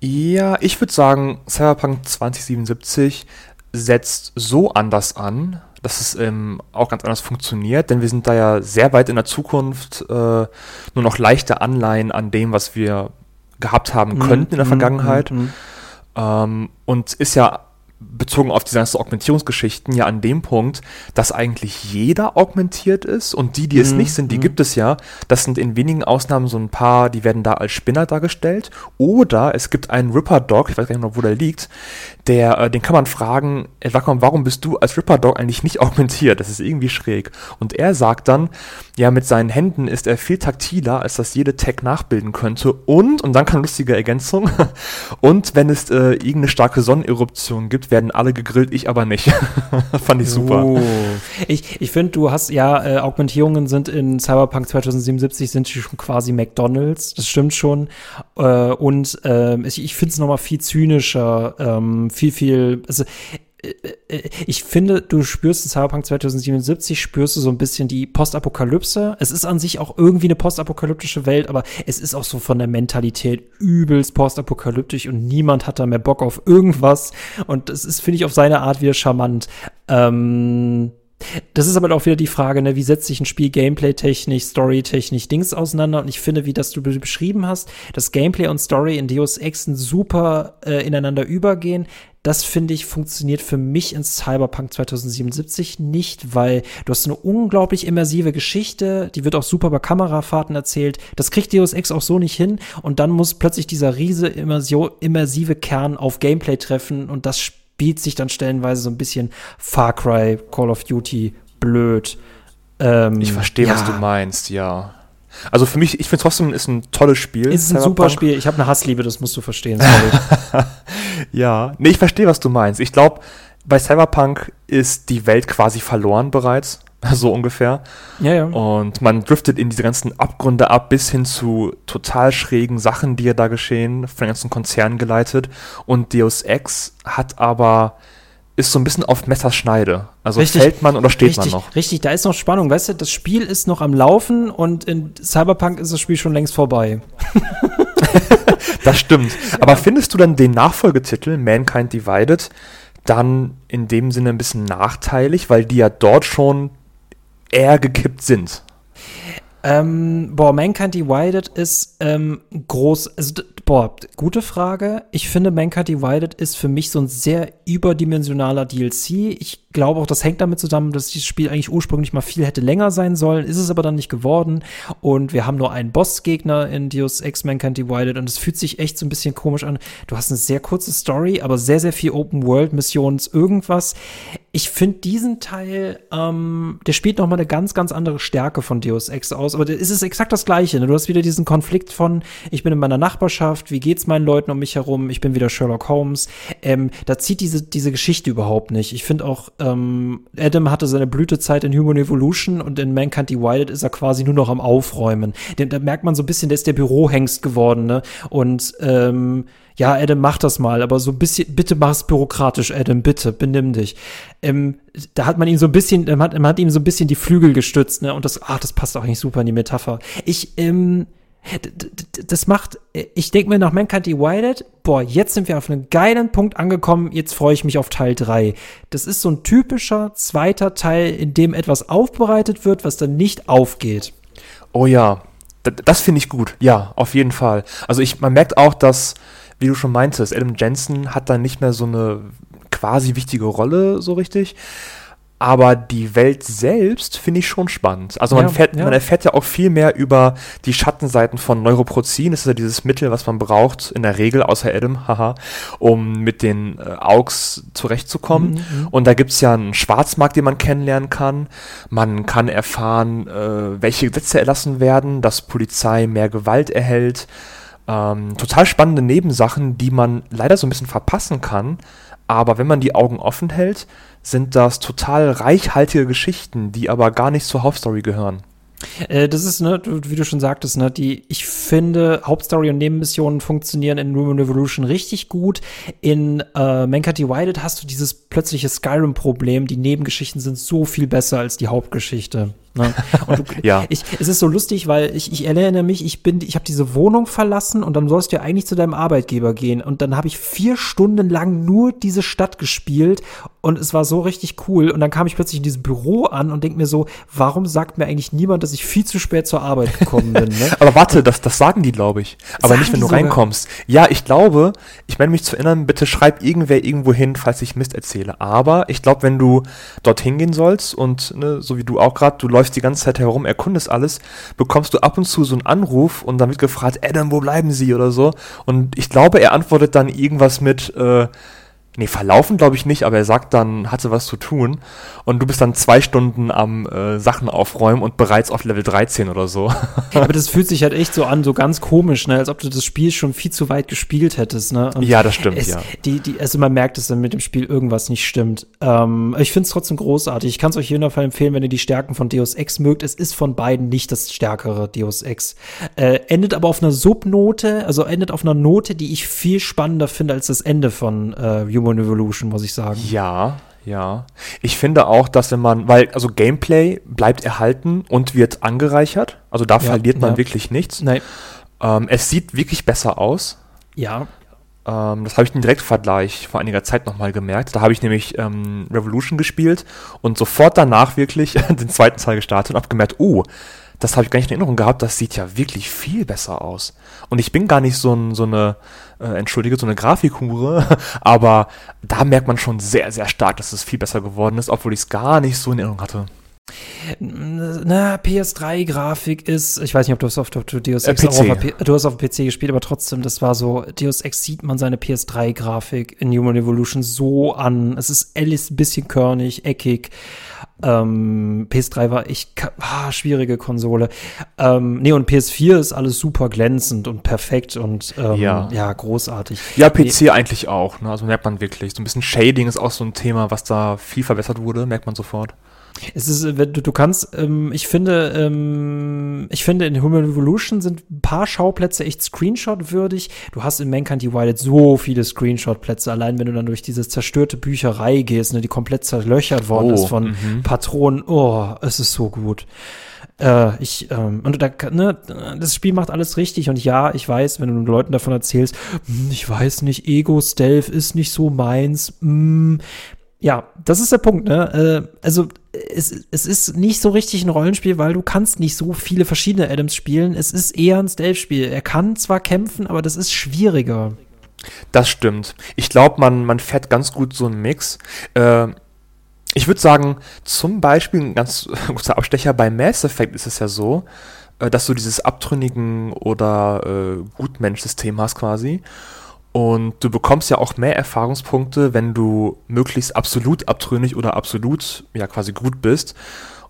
Ja, ich würde sagen, Cyberpunk 2077 setzt so anders an, dass es ähm, auch ganz anders funktioniert, denn wir sind da ja sehr weit in der Zukunft, äh, nur noch leichte Anleihen an dem, was wir gehabt haben mhm, könnten mm, in der mm, Vergangenheit. Mm, ähm, und ist ja bezogen auf diese ganzen Augmentierungsgeschichten ja an dem Punkt, dass eigentlich jeder augmentiert ist und die, die es mhm. nicht sind, die mhm. gibt es ja. Das sind in wenigen Ausnahmen so ein paar, die werden da als Spinner dargestellt. Oder es gibt einen Ripper-Dog, ich weiß gar nicht mehr, wo der liegt, der, äh, den kann man fragen, äh, warum bist du als Ripper-Dog eigentlich nicht augmentiert? Das ist irgendwie schräg. Und er sagt dann, ja, mit seinen Händen ist er viel taktiler, als das jede Tech nachbilden könnte. Und, und dann kann lustige Ergänzung, und wenn es äh, irgendeine starke Sonneneruption gibt, werden alle gegrillt, ich aber nicht. Fand ich super. Uh. Ich, ich finde, du hast ja, äh, Augmentierungen sind in Cyberpunk 2077 sind schon quasi McDonalds. Das stimmt schon. Äh, und äh, ich, ich finde es nochmal viel zynischer, ähm, viel, viel, also ich finde, du spürst in Cyberpunk 2077, spürst du so ein bisschen die Postapokalypse. Es ist an sich auch irgendwie eine postapokalyptische Welt, aber es ist auch so von der Mentalität übelst postapokalyptisch und niemand hat da mehr Bock auf irgendwas. Und das ist, finde ich, auf seine Art wieder charmant. Ähm, das ist aber auch wieder die Frage, ne, wie setzt sich ein Spiel Gameplay-technisch, Story-technisch, Dings auseinander? Und ich finde, wie das du beschrieben hast, dass Gameplay und Story in Deus Ex super äh, ineinander übergehen. Das finde ich funktioniert für mich in Cyberpunk 2077 nicht, weil du hast eine unglaublich immersive Geschichte, die wird auch super bei Kamerafahrten erzählt. Das kriegt Deus Ex auch so nicht hin und dann muss plötzlich dieser riese immersive Kern auf Gameplay treffen und das spielt sich dann stellenweise so ein bisschen Far Cry, Call of Duty blöd. Ähm, ich verstehe, ja. was du meinst, ja. Also für mich, ich finde trotzdem, ist ein tolles Spiel. Es ist ein super Spiel. Ich habe eine Hassliebe, das musst du verstehen. ja, nee, ich verstehe, was du meinst. Ich glaube, bei Cyberpunk ist die Welt quasi verloren bereits. So ungefähr. Ja, ja. Und man driftet in diese ganzen Abgründe ab, bis hin zu total schrägen Sachen, die ja da geschehen, von den ganzen Konzernen geleitet. Und Deus Ex hat aber ist so ein bisschen auf Messerschneide. Also richtig, fällt man oder steht richtig, man noch? Richtig, da ist noch Spannung. Weißt du, das Spiel ist noch am Laufen und in Cyberpunk ist das Spiel schon längst vorbei. das stimmt. Aber findest du dann den Nachfolgetitel Mankind Divided dann in dem Sinne ein bisschen nachteilig, weil die ja dort schon eher gekippt sind? Ähm, boah, Mankind Divided ist ähm, groß. Also, boah, gute Frage. Ich finde, Mankind Divided ist für mich so ein sehr überdimensionaler DLC. Ich glaube auch, das hängt damit zusammen, dass dieses Spiel eigentlich ursprünglich mal viel hätte länger sein sollen, ist es aber dann nicht geworden. Und wir haben nur einen Bossgegner in Deus Ex Mankind Divided und es fühlt sich echt so ein bisschen komisch an. Du hast eine sehr kurze Story, aber sehr, sehr viel Open World Missions, irgendwas. Ich finde diesen Teil, ähm, der spielt noch mal eine ganz, ganz andere Stärke von Deus Ex aus. Aber es ist exakt das Gleiche. Ne? Du hast wieder diesen Konflikt von, ich bin in meiner Nachbarschaft, wie geht's meinen Leuten um mich herum? Ich bin wieder Sherlock Holmes. Ähm, da zieht diese, diese Geschichte überhaupt nicht. Ich finde auch, ähm, Adam hatte seine Blütezeit in Human Evolution und in Mankind Divided ist er quasi nur noch am Aufräumen. Da, da merkt man so ein bisschen, der ist der Bürohengst geworden, ne? Und ähm, ja, Adam, mach das mal, aber so ein bisschen, bitte mach es bürokratisch, Adam, bitte, benimm dich. Ähm, da hat man ihm so ein bisschen, man hat, man hat ihm so ein bisschen die Flügel gestützt, ne? Und das, ach, das passt auch nicht super in die Metapher. Ich, ähm, das macht, ich denke mir nach Mankind Divided, boah, jetzt sind wir auf einen geilen Punkt angekommen, jetzt freue ich mich auf Teil 3. Das ist so ein typischer zweiter Teil, in dem etwas aufbereitet wird, was dann nicht aufgeht. Oh ja, das finde ich gut. Ja, auf jeden Fall. Also ich, man merkt auch, dass, wie du schon meintest, Adam Jensen hat dann nicht mehr so eine quasi wichtige Rolle so richtig. Aber die Welt selbst finde ich schon spannend. Also man, Ja, fährt, ja. man erfährt ja auch viel mehr über die Schattenseiten von Neuroprozin. Das ist ja dieses Mittel, was man braucht, in der Regel, außer Adam, haha, um mit den äh, AUX zurechtzukommen. Mhm, Und da gibt's ja einen Schwarzmarkt, den man kennenlernen kann. Man kann erfahren, äh, welche Gesetze erlassen werden, dass Polizei mehr Gewalt erhält. Ähm, total spannende Nebensachen, die man leider so ein bisschen verpassen kann. Aber wenn man die Augen offen hält, sind das total reichhaltige Geschichten, die aber gar nicht zur Hauptstory gehören. Äh, das ist, ne, wie du schon sagtest, ne, die, ich finde, Hauptstory und Nebenmissionen funktionieren in Human Revolution richtig gut. In äh, Mankind Divided hast du dieses plötzliche Skyrim-Problem. Die Nebengeschichten sind so viel besser als die Hauptgeschichte. Ne? Du, Ja. ich, es ist so lustig, weil ich, ich erinnere mich, ich bin, ich habe diese Wohnung verlassen und dann sollst du ja eigentlich zu deinem Arbeitgeber gehen. Und dann habe ich vier Stunden lang nur diese Stadt gespielt und es war so richtig cool. Und dann kam ich plötzlich in dieses Büro an und denk mir so, warum sagt mir eigentlich niemand, dass ich viel zu spät zur Arbeit gekommen bin? Ne? Aber warte, das, das sagen die, glaube ich. Aber nicht, wenn du sogar? reinkommst. Ja, ich glaube, ich meine mich zu erinnern, bitte schreib irgendwer irgendwo hin, falls ich Mist erzähle. Aber ich glaube, wenn du dorthin gehen sollst und ne, so wie du auch gerade, du läufst die ganze Zeit herum, erkundest alles, bekommst du ab und zu so einen Anruf und dann wird gefragt, Adam, wo bleiben Sie oder so. Und ich glaube, er antwortet dann irgendwas mit, äh, Nee, verlaufen glaube ich nicht, aber er sagt dann, hatte was zu tun und du bist dann zwei Stunden am äh, Sachen aufräumen und bereits auf Level 13 oder so. Aber das fühlt sich halt echt so an, so ganz komisch, ne? als ob du das Spiel schon viel zu weit gespielt hättest. Ne? Und Ja, das stimmt, es, ja. Die, die, also man merkt, dass dann mit dem Spiel irgendwas nicht stimmt. Ähm, ich finde es trotzdem großartig. Ich kann es euch auf jeden Fall empfehlen, wenn ihr die Stärken von Deus Ex mögt. Es ist von beiden nicht das stärkere Deus Ex. Äh, endet aber auf einer Subnote, also endet auf einer Note, die ich viel spannender finde als das Ende von äh, Human Evolution, muss ich sagen. Ja, ja. Ich finde auch, dass wenn man, weil, also Gameplay bleibt erhalten und wird angereichert. Also da Ja, verliert man ja. wirklich nichts. Nein. Ähm, es sieht wirklich besser aus. Ja. Ähm, das habe ich im Direktvergleich vor einiger Zeit nochmal gemerkt. Da habe ich nämlich ähm, Revolution gespielt und sofort danach wirklich den zweiten Teil gestartet und habe gemerkt, oh, das habe ich gar nicht in Erinnerung gehabt, das sieht ja wirklich viel besser aus. Und ich bin gar nicht so, ein, so eine, äh, entschuldige, so eine Grafikhure, aber da merkt man schon sehr, sehr stark, dass es viel besser geworden ist, obwohl ich es gar nicht so in Erinnerung hatte. Na, PS3-Grafik ist, ich weiß nicht, ob du es auf ob du Deus Äh, Ex PC. auf, du hast auf dem PC gespielt, aber trotzdem, das war so, Deus Ex sieht man seine PS3-Grafik in Human Evolution so an. Es ist alles ein bisschen körnig, eckig. Ähm, PS3 war echt ah, schwierige Konsole. Ähm, nee, und PS4 ist alles super glänzend und perfekt und ähm, Ja. ja. großartig. Ja, PC eigentlich auch. Ne? Also merkt man wirklich. So ein bisschen Shading ist auch so ein Thema, was da viel verbessert wurde, merkt man sofort. Es ist, äh, wenn du, du kannst, ähm, ich finde, ähm, ich finde, in Human Revolution sind ein paar Schauplätze echt Screenshot-würdig. Du hast in Mankind Divided so viele Screenshot-Plätze, allein wenn du dann durch diese zerstörte Bücherei gehst, ne, die komplett zerlöchert worden Oh, ist von mhm. Patronen. Oh, es ist so gut. Äh, ich, ähm, und da, ne, das Spiel macht alles richtig und ja, ich weiß, wenn du den Leuten davon erzählst, hm, ich weiß nicht, Ego-Stealth ist nicht so meins, hm, ja, das ist der Punkt, ne? Äh, also es, es ist nicht so richtig ein Rollenspiel, weil du kannst nicht so viele verschiedene Adams spielen. Es ist eher ein Stealth-Spiel. Er kann zwar kämpfen, aber das ist schwieriger. Das stimmt. Ich glaube, man, man fährt ganz gut so einen Mix. Äh, ich würde sagen, zum Beispiel ein ganz guter Abstecher bei Mass Effect ist es ja so, äh, dass du dieses abtrünnigen oder äh, Gutmensch-System hast quasi. Und du bekommst ja auch mehr Erfahrungspunkte, wenn du möglichst absolut abtrünnig oder absolut ja quasi gut bist.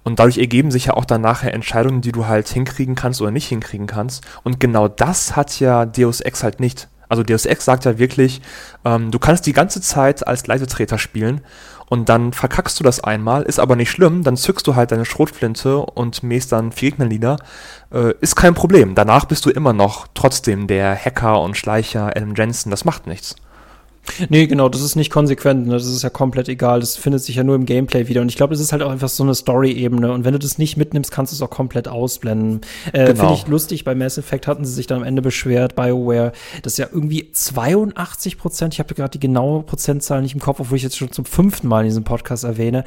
Und dadurch ergeben sich ja auch dann nachher Entscheidungen, die du halt hinkriegen kannst oder nicht hinkriegen kannst. Und genau das hat ja Deus Ex halt nicht. Also Deus Ex sagt ja wirklich, ähm, du kannst die ganze Zeit als Leisetreter spielen und dann verkackst du das einmal, ist aber nicht schlimm, dann zückst du halt deine Schrotflinte und mähst dann vier Gegner nieder. Äh, ist kein Problem. Danach bist du immer noch trotzdem der Hacker und Schleicher Adam Jensen, das macht nichts. Nee, genau, das ist nicht konsequent, ne? das ist ja komplett egal, das findet sich ja nur im Gameplay wieder und ich glaube, das ist halt auch einfach so eine Story-Ebene und wenn du das nicht mitnimmst, kannst du es auch komplett ausblenden. Äh, Genau. Finde ich lustig, bei Mass Effect hatten sie sich dann am Ende beschwert, BioWare, dass ja irgendwie 82 Prozent, ich habe gerade die genaue Prozentzahl nicht im Kopf, obwohl ich jetzt schon zum fünften Mal in diesem Podcast erwähne,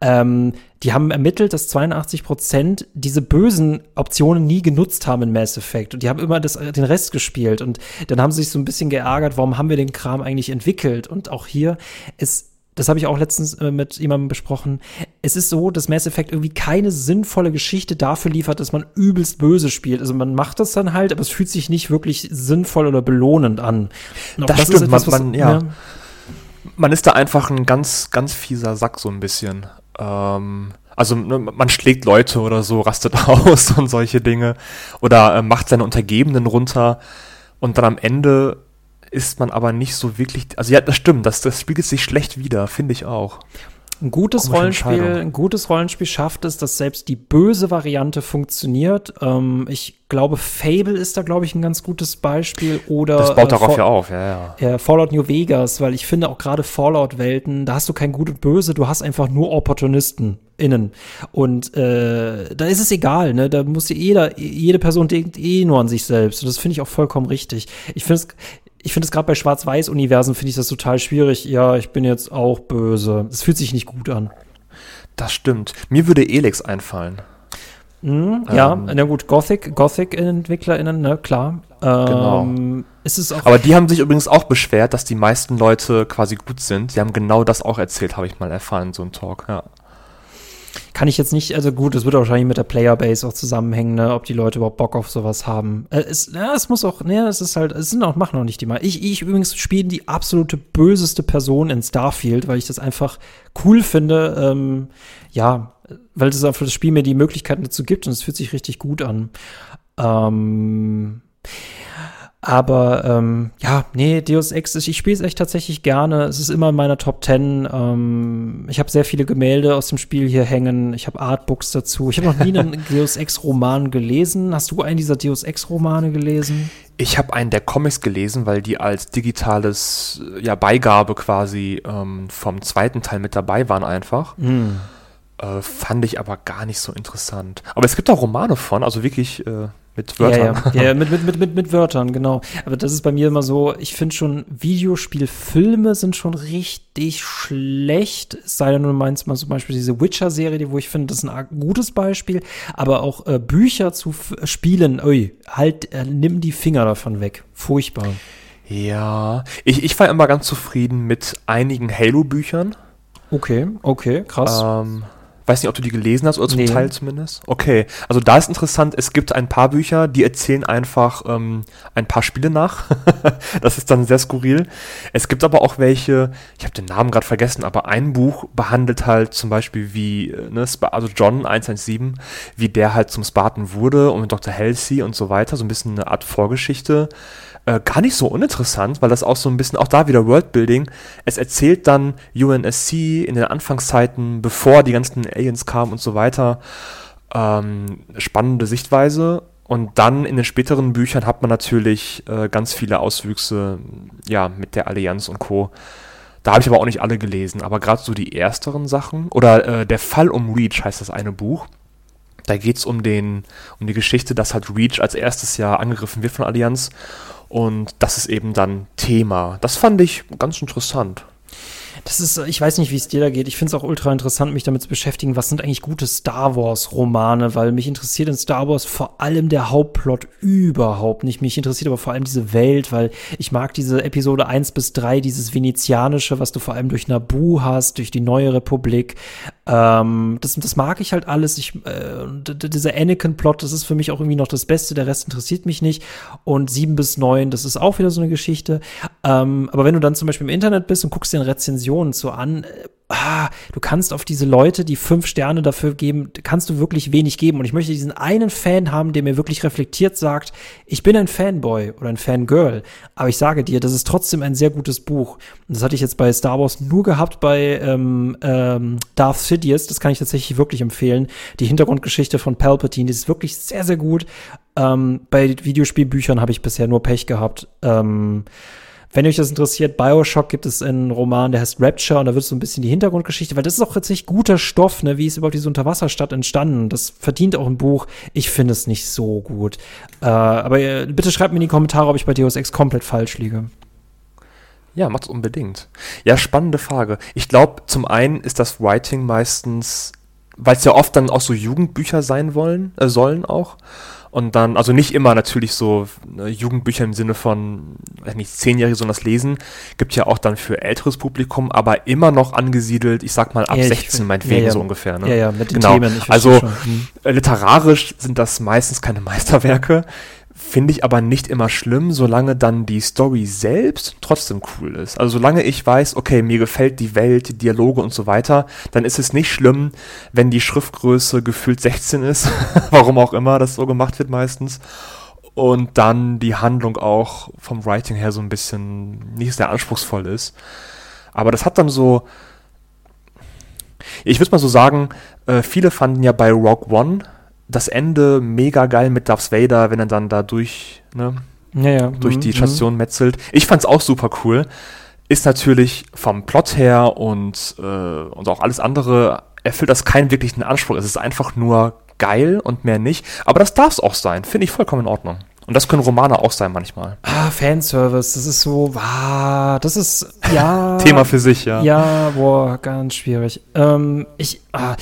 ähm, die haben ermittelt, dass 82 Prozent diese bösen Optionen nie genutzt haben in Mass Effect. Und die haben immer das, den Rest gespielt. Und dann haben sie sich so ein bisschen geärgert, warum haben wir den Kram eigentlich entwickelt? Und auch hier ist das habe ich auch letztens äh, mit jemandem besprochen. Es ist so, dass Mass Effect irgendwie keine sinnvolle Geschichte dafür liefert, dass man übelst böse spielt. Also man macht das dann halt, aber es fühlt sich nicht wirklich sinnvoll oder belohnend an. Das, das, stimmt, etwas, man, man, ja. ja. Man ist da einfach ein ganz, ganz fieser Sack so ein bisschen. Ähm, also ne, man schlägt Leute oder so, rastet aus und solche Dinge. Oder äh, macht seine Untergebenen runter. Und dann am Ende ist man aber nicht so wirklich. Also ja, das stimmt, das, das spiegelt sich schlecht wieder, finde ich auch. Ein gutes Rollenspiel, ein gutes Rollenspiel schafft es, dass selbst die böse Variante funktioniert. Ähm, ich glaube, Fable ist da, glaube ich, ein ganz gutes Beispiel. Oder das baut darauf äh, ja auf, ja, ja. Äh, Fallout New Vegas, weil ich finde auch gerade Fallout-Welten, da hast du kein Gut und Böse, du hast einfach nur Opportunisten innen. Und äh, da ist es egal, ne? Da muss jeder, jede Person denkt eh nur an sich selbst. Und das finde ich auch vollkommen richtig. Ich finde es ich finde es gerade bei Schwarz-Weiß-Universen finde ich das total schwierig. Ja, ich bin jetzt auch böse. Es fühlt sich nicht gut an. Das stimmt. Mir würde Elex einfallen. Mhm, ähm. Ja, na gut, Gothic, Gothic-EntwicklerInnen, ne, klar. Genau. Ähm, genau. Ist es auch Aber die haben sich übrigens auch beschwert, dass die meisten Leute quasi gut sind. Die haben genau das auch erzählt, habe ich mal erfahren, so ein Talk, ja kann ich jetzt nicht, also gut, es wird wahrscheinlich mit der Playerbase auch zusammenhängen, ne, ob die Leute überhaupt Bock auf sowas haben. Äh, es, ja, es muss auch, ne, es ist halt, es sind auch, machen auch nicht die mal. Ich, ich übrigens spiele die absolute böseste Person in Starfield, weil ich das einfach cool finde, ähm, ja, weil das das Spiel mir die Möglichkeiten dazu gibt und es fühlt sich richtig gut an. Ähm, aber ähm, ja, nee, Deus Ex, ich spiele es echt tatsächlich gerne. Es ist immer in meiner Top 10. Ähm, ich habe sehr viele Gemälde aus dem Spiel hier hängen. Ich habe Artbooks dazu. Ich habe noch nie einen Deus Ex-Roman gelesen. Hast du einen dieser Deus Ex-Romane gelesen? Ich habe einen der Comics gelesen, weil die als digitales ja, Beigabe quasi ähm, vom zweiten Teil mit dabei waren einfach. Mm. Äh, fand ich aber gar nicht so interessant. Aber es gibt auch Romane von, also wirklich äh, mit Wörtern. Ja, ja. ja mit, mit, mit, mit, Wörtern, genau. Aber das ist bei mir immer so, ich finde schon, Videospielfilme sind schon richtig schlecht. Es sei denn, du meinst mal zum Beispiel diese Witcher-Serie, wo ich finde, das ist ein gutes Beispiel. Aber auch äh, Bücher zu spielen, ui, halt, äh, nimm die Finger davon weg. Furchtbar. Ja, ich, ich war immer ganz zufrieden mit einigen Halo-Büchern. Okay, okay, krass. Ähm, Weiß nicht, ob du die gelesen hast oder zum nee. Teil zumindest. Okay, also da ist interessant, es gibt ein paar Bücher, die erzählen einfach ähm, ein paar Spiele nach. das ist dann sehr skurril. Es gibt aber auch welche, ich habe den Namen gerade vergessen, aber ein Buch behandelt halt zum Beispiel wie, äh, ne, also John 117, wie der halt zum Spartan wurde und mit Dr. Halsey und so weiter, so ein bisschen eine Art Vorgeschichte äh, gar nicht so uninteressant, weil das auch so ein bisschen, auch da wieder Worldbuilding. Es erzählt dann UNSC in den Anfangszeiten, bevor die ganzen Aliens kamen und so weiter. Ähm, spannende Sichtweise. Und dann in den späteren Büchern hat man natürlich äh, ganz viele Auswüchse, ja, mit der Allianz und Co. Da habe ich aber auch nicht alle gelesen, aber gerade so die ersteren Sachen. Oder äh, Der Fall um Reach heißt das eine Buch. Da geht es um, den, um die Geschichte, dass halt Reach als erstes Jahr angegriffen wird von Allianz und das ist eben dann Thema. Das fand ich ganz interessant. Das ist, ich weiß nicht, wie es dir da geht. Ich finde es auch ultra interessant, mich damit zu beschäftigen, was sind eigentlich gute Star Wars-Romane, weil mich interessiert in Star Wars vor allem der Hauptplot überhaupt nicht. Mich interessiert aber vor allem diese Welt, weil ich mag diese Episode 1 bis 3, dieses Venezianische, was du vor allem durch Nabu hast, durch die Neue Republik. Ähm, das, das mag ich halt alles. Ich, äh, dieser Anakin-Plot, das ist für mich auch irgendwie noch das Beste. Der Rest interessiert mich nicht. Und 7 bis 9, das ist auch wieder so eine Geschichte. Ähm, aber wenn du dann zum Beispiel im Internet bist und guckst dir eine Rezension so an, äh, ah, du kannst auf diese Leute, die fünf Sterne dafür geben, kannst du wirklich wenig geben. Und ich möchte diesen einen Fan haben, der mir wirklich reflektiert sagt, ich bin ein Fanboy oder ein Fangirl, aber ich sage dir, das ist trotzdem ein sehr gutes Buch. Und das hatte ich jetzt bei Star Wars nur gehabt bei ähm, ähm, Darth Sidious. Das kann ich tatsächlich wirklich empfehlen. Die Hintergrundgeschichte von Palpatine, die ist wirklich sehr, sehr gut. Ähm, bei Videospielbüchern habe ich bisher nur Pech gehabt. Ähm, wenn euch das interessiert, Bioshock gibt es einen Roman, der heißt Rapture und da wird so ein bisschen die Hintergrundgeschichte, weil das ist auch tatsächlich guter Stoff, ne? Wie ist überhaupt diese Unterwasserstadt entstanden? Das verdient auch ein Buch. Ich finde es nicht so gut. Äh, aber äh, bitte schreibt mir in die Kommentare, ob ich bei Deus Ex komplett falsch liege. Ja, macht's unbedingt. Ja, spannende Frage. Ich glaube, zum einen ist das Writing meistens weil es ja oft dann auch so Jugendbücher sein wollen, äh, sollen auch. Und dann, also nicht immer natürlich so äh, Jugendbücher im Sinne von, weiß nicht, Zehnjährige sollen das lesen. Gibt ja auch dann für älteres Publikum, aber immer noch angesiedelt, ich sag mal ab Ja, ich 16 find- meinetwegen ja, ja. so ungefähr. Ne? Ja, ja, mit den Genau. Themen. Also, verstehe schon. Hm. Äh, Literarisch sind das meistens keine Meisterwerke, finde ich aber nicht immer schlimm, solange dann die Story selbst trotzdem cool ist. Also solange ich weiß, okay, mir gefällt die Welt, die Dialoge und so weiter, dann ist es nicht schlimm, wenn die Schriftgröße gefühlt 16 ist, warum auch immer das so gemacht wird meistens. Und dann die Handlung auch vom Writing her so ein bisschen nicht sehr anspruchsvoll ist. Aber das hat dann so, ich würde mal so sagen, äh, viele fanden ja bei Rogue One das Ende mega geil mit Darth Vader, wenn er dann da durch, ne, Ja, ja. durch hm, die hm. Station metzelt. Ich fand's auch super cool. Ist natürlich vom Plot her und, äh, und auch alles andere erfüllt das keinen wirklichen Anspruch. Es ist einfach nur geil und mehr nicht. Aber das darf's auch sein. Finde ich vollkommen in Ordnung. Und das können Romane auch sein manchmal. Ah, Fanservice, das ist so, ah, das ist, ja. Thema für sich, ja. Ja, boah, ganz schwierig. Ähm, ich, ah,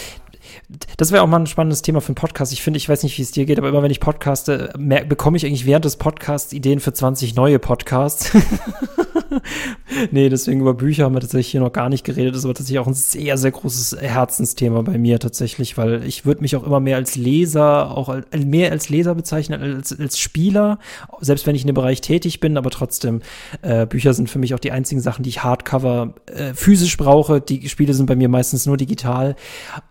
das wäre auch mal ein spannendes Thema für einen Podcast. Ich finde, ich weiß nicht, wie es dir geht, aber immer wenn ich podcaste, bekomme ich eigentlich während des Podcasts Ideen für 20 neue Podcasts. nee, deswegen über Bücher haben wir tatsächlich hier noch gar nicht geredet. Das ist aber tatsächlich auch ein sehr, sehr großes Herzensthema bei mir tatsächlich, weil ich würde mich auch immer mehr als Leser, auch als, mehr als Leser bezeichnen als, als Spieler, selbst wenn ich in dem Bereich tätig bin, aber trotzdem, äh, Bücher sind für mich auch die einzigen Sachen, die ich Hardcover äh, physisch brauche. Die Spiele sind bei mir meistens nur digital.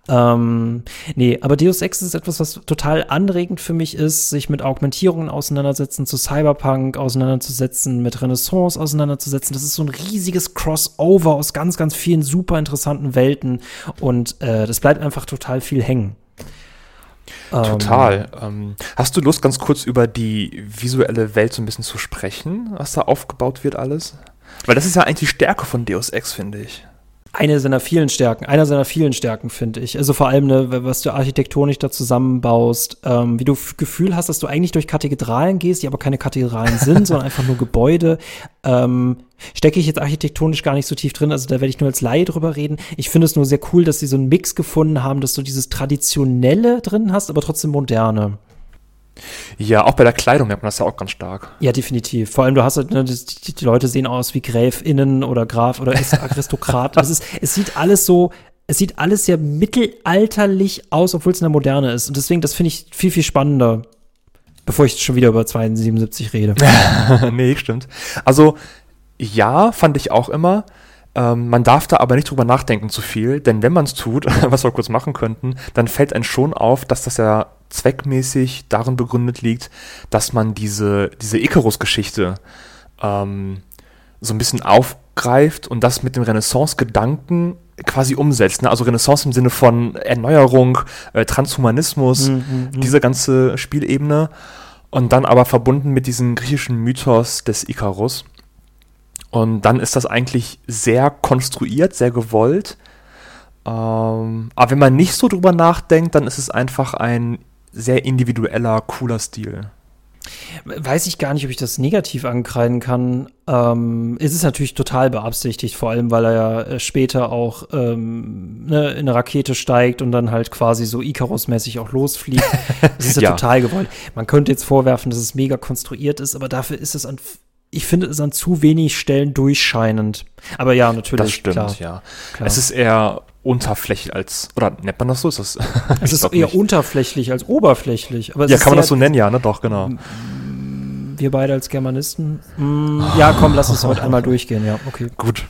Ähm, nee, aber Deus Ex ist etwas, was total anregend für mich ist, sich mit Augmentierungen auseinandersetzen, zu Cyberpunk auseinanderzusetzen, mit Renaissance auseinanderzusetzen. Das ist so ein riesiges Crossover aus ganz, ganz vielen super interessanten Welten und äh, das bleibt einfach total viel hängen. Ähm, Total. Ähm, hast du Lust, ganz kurz über die visuelle Welt so ein bisschen zu sprechen, was da aufgebaut wird alles? Weil das ist ja eigentlich die Stärke von Deus Ex, finde ich. Eine seiner vielen Stärken, einer seiner vielen Stärken, finde ich. Also vor allem, ne, was du architektonisch da zusammenbaust, ähm, wie du Gefühl hast, dass du eigentlich durch Kathedralen gehst, die aber keine Kathedralen sind, sondern einfach nur Gebäude. Ähm, stecke ich jetzt architektonisch gar nicht so tief drin, also da werde ich nur als Laie drüber reden. Ich finde es nur sehr cool, dass sie so einen Mix gefunden haben, dass du dieses Traditionelle drin hast, aber trotzdem moderne. Ja, auch bei der Kleidung merkt man das ja auch ganz stark. Ja, definitiv. Vor allem, du hast halt, ne, die, die Leute sehen aus wie GräfInnen oder Graf oder Arist- Aristokraten. es, ist, es sieht alles so, es sieht alles sehr mittelalterlich aus, obwohl es in der Moderne ist. Und deswegen, das finde ich viel, viel spannender. Bevor ich schon wieder über 277 rede. nee, stimmt. Also, ja, fand ich auch immer. Ähm, man darf da aber nicht drüber nachdenken zu viel, denn wenn man es tut, was wir kurz machen könnten, dann fällt einem schon auf, dass das ja zweckmäßig darin begründet liegt, dass man diese, diese Icarus-Geschichte ähm, so ein bisschen aufgreift und das mit dem Renaissance-Gedanken quasi umsetzt. Ne? Also Renaissance im Sinne von Erneuerung, äh, Transhumanismus, Mhm, diese ganze Spielebene und dann aber verbunden mit diesem griechischen Mythos des Icarus. Und dann ist das eigentlich sehr konstruiert, sehr gewollt. Ähm, aber wenn man nicht so drüber nachdenkt, dann ist es einfach ein sehr individueller, cooler Stil. Weiß ich gar nicht, ob ich das negativ ankreiden kann. Ähm, es ist natürlich total beabsichtigt, vor allem, weil er ja äh, später auch ähm, ne, in eine Rakete steigt und dann halt quasi so Icarus-mäßig auch losfliegt. Das ist ja, Ja. total gewollt. Man könnte jetzt vorwerfen, dass es mega konstruiert ist, aber dafür ist es an, ich finde es an zu wenig Stellen durchscheinend. Aber ja, natürlich. Das stimmt, klar, ja. klar. Es ist eher unterflächlich als, oder nennt man das so? Ist das, Es ist eher nicht. oberflächlich als oberflächlich. Aber Ja, kann man das so nennen, ja, ne? Doch, genau. Wir beide als Germanisten. Mm, ja, komm, lass uns heute einmal durchgehen. Ja, okay. Gut.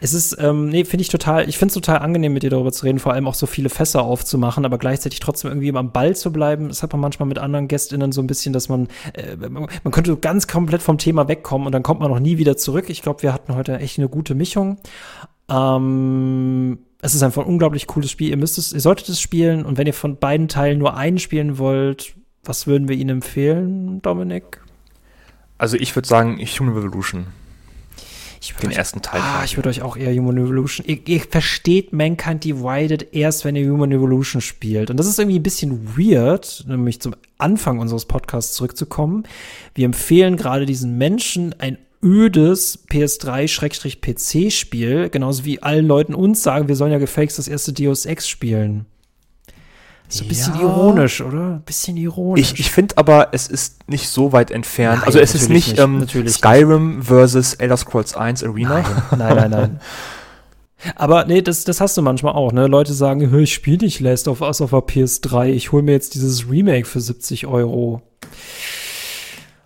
Es ist, ähm, nee, finde ich total, ich finde es total angenehm, mit dir darüber zu reden, vor allem auch so viele Fässer aufzumachen, aber gleichzeitig trotzdem irgendwie am Ball zu bleiben. Das hat man manchmal mit anderen GästInnen so ein bisschen, dass man, äh, man könnte ganz komplett vom Thema wegkommen und dann kommt man noch nie wieder zurück. Ich glaube, wir hatten heute echt eine gute Mischung. Ähm, es ist einfach ein unglaublich cooles Spiel. Ihr müsst es, ihr solltet es spielen und wenn ihr von beiden Teilen nur einen spielen wollt, was würden wir Ihnen empfehlen, Dominik? Also ich würde sagen, Human Revolution, den euch- ersten Teil. Ah, ich würde euch auch eher Human Evolution. Ihr, ihr versteht Mankind Divided erst, wenn ihr Human Evolution spielt. Und das ist irgendwie ein bisschen weird, nämlich zum Anfang unseres Podcasts zurückzukommen. Wir empfehlen gerade diesen Menschen ein ödes PS3-PC-Spiel, genauso wie allen Leuten uns sagen, wir sollen ja gefaked das erste Deus Ex spielen. So ein bisschen ja. ironisch, oder? Ein bisschen ironisch. Ich, ich finde aber, es ist nicht so weit entfernt. Nein, also es ist nicht, nicht ähm, Skyrim nicht. versus Elder Scrolls 1 Arena. Nein, nein, nein. nein. Aber nee, das, das hast du manchmal auch, ne? Leute sagen, ich spiele nicht Last of Us auf der PS3, ich hole mir jetzt dieses Remake für 70 Euro.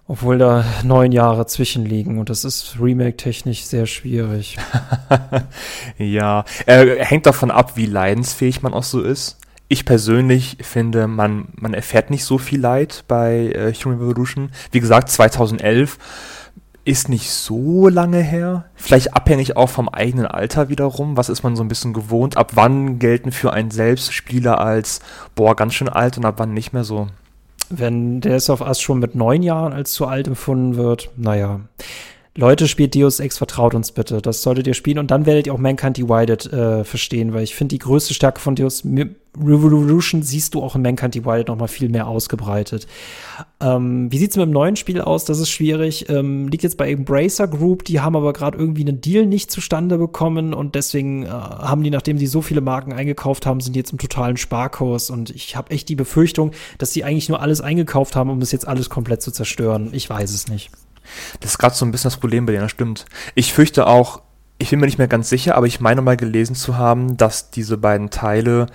Obwohl da neun Jahre zwischenliegen und das ist Remake-technisch sehr schwierig. ja, äh, hängt davon ab, wie leidensfähig man auch so ist. Ich persönlich finde, man, man erfährt nicht so viel Leid bei äh, Human Revolution. Wie gesagt, 2011 ist nicht so lange her. Vielleicht abhängig auch vom eigenen Alter wiederum. Was ist man so ein bisschen gewohnt? Ab wann gelten für einen selbst Spieler als, boah, ganz schön alt und ab wann nicht mehr so? Wenn der of Us schon mit neun Jahren als zu alt empfunden wird, naja. Leute, spielt Deus Ex, vertraut uns bitte. Das solltet ihr spielen und dann werdet ihr auch Mankind Divided äh, verstehen, weil ich finde, die größte Stärke von Deus Revolution siehst du auch in Mankind Divided noch mal viel mehr ausgebreitet. Ähm, wie sieht's mit dem neuen Spiel aus? Das ist schwierig. Ähm, liegt jetzt bei Embracer Group, die haben aber gerade irgendwie einen Deal nicht zustande bekommen und deswegen äh, haben die, nachdem sie so viele Marken eingekauft haben, sind die jetzt im totalen Sparkurs und ich habe echt die Befürchtung, dass sie eigentlich nur alles eingekauft haben, um es jetzt alles komplett zu zerstören. Ich weiß es nicht. Das ist gerade so ein bisschen das Problem bei denen, das stimmt. Ich fürchte auch, ich bin mir nicht mehr ganz sicher, aber ich meine mal gelesen zu haben, dass diese beiden Teile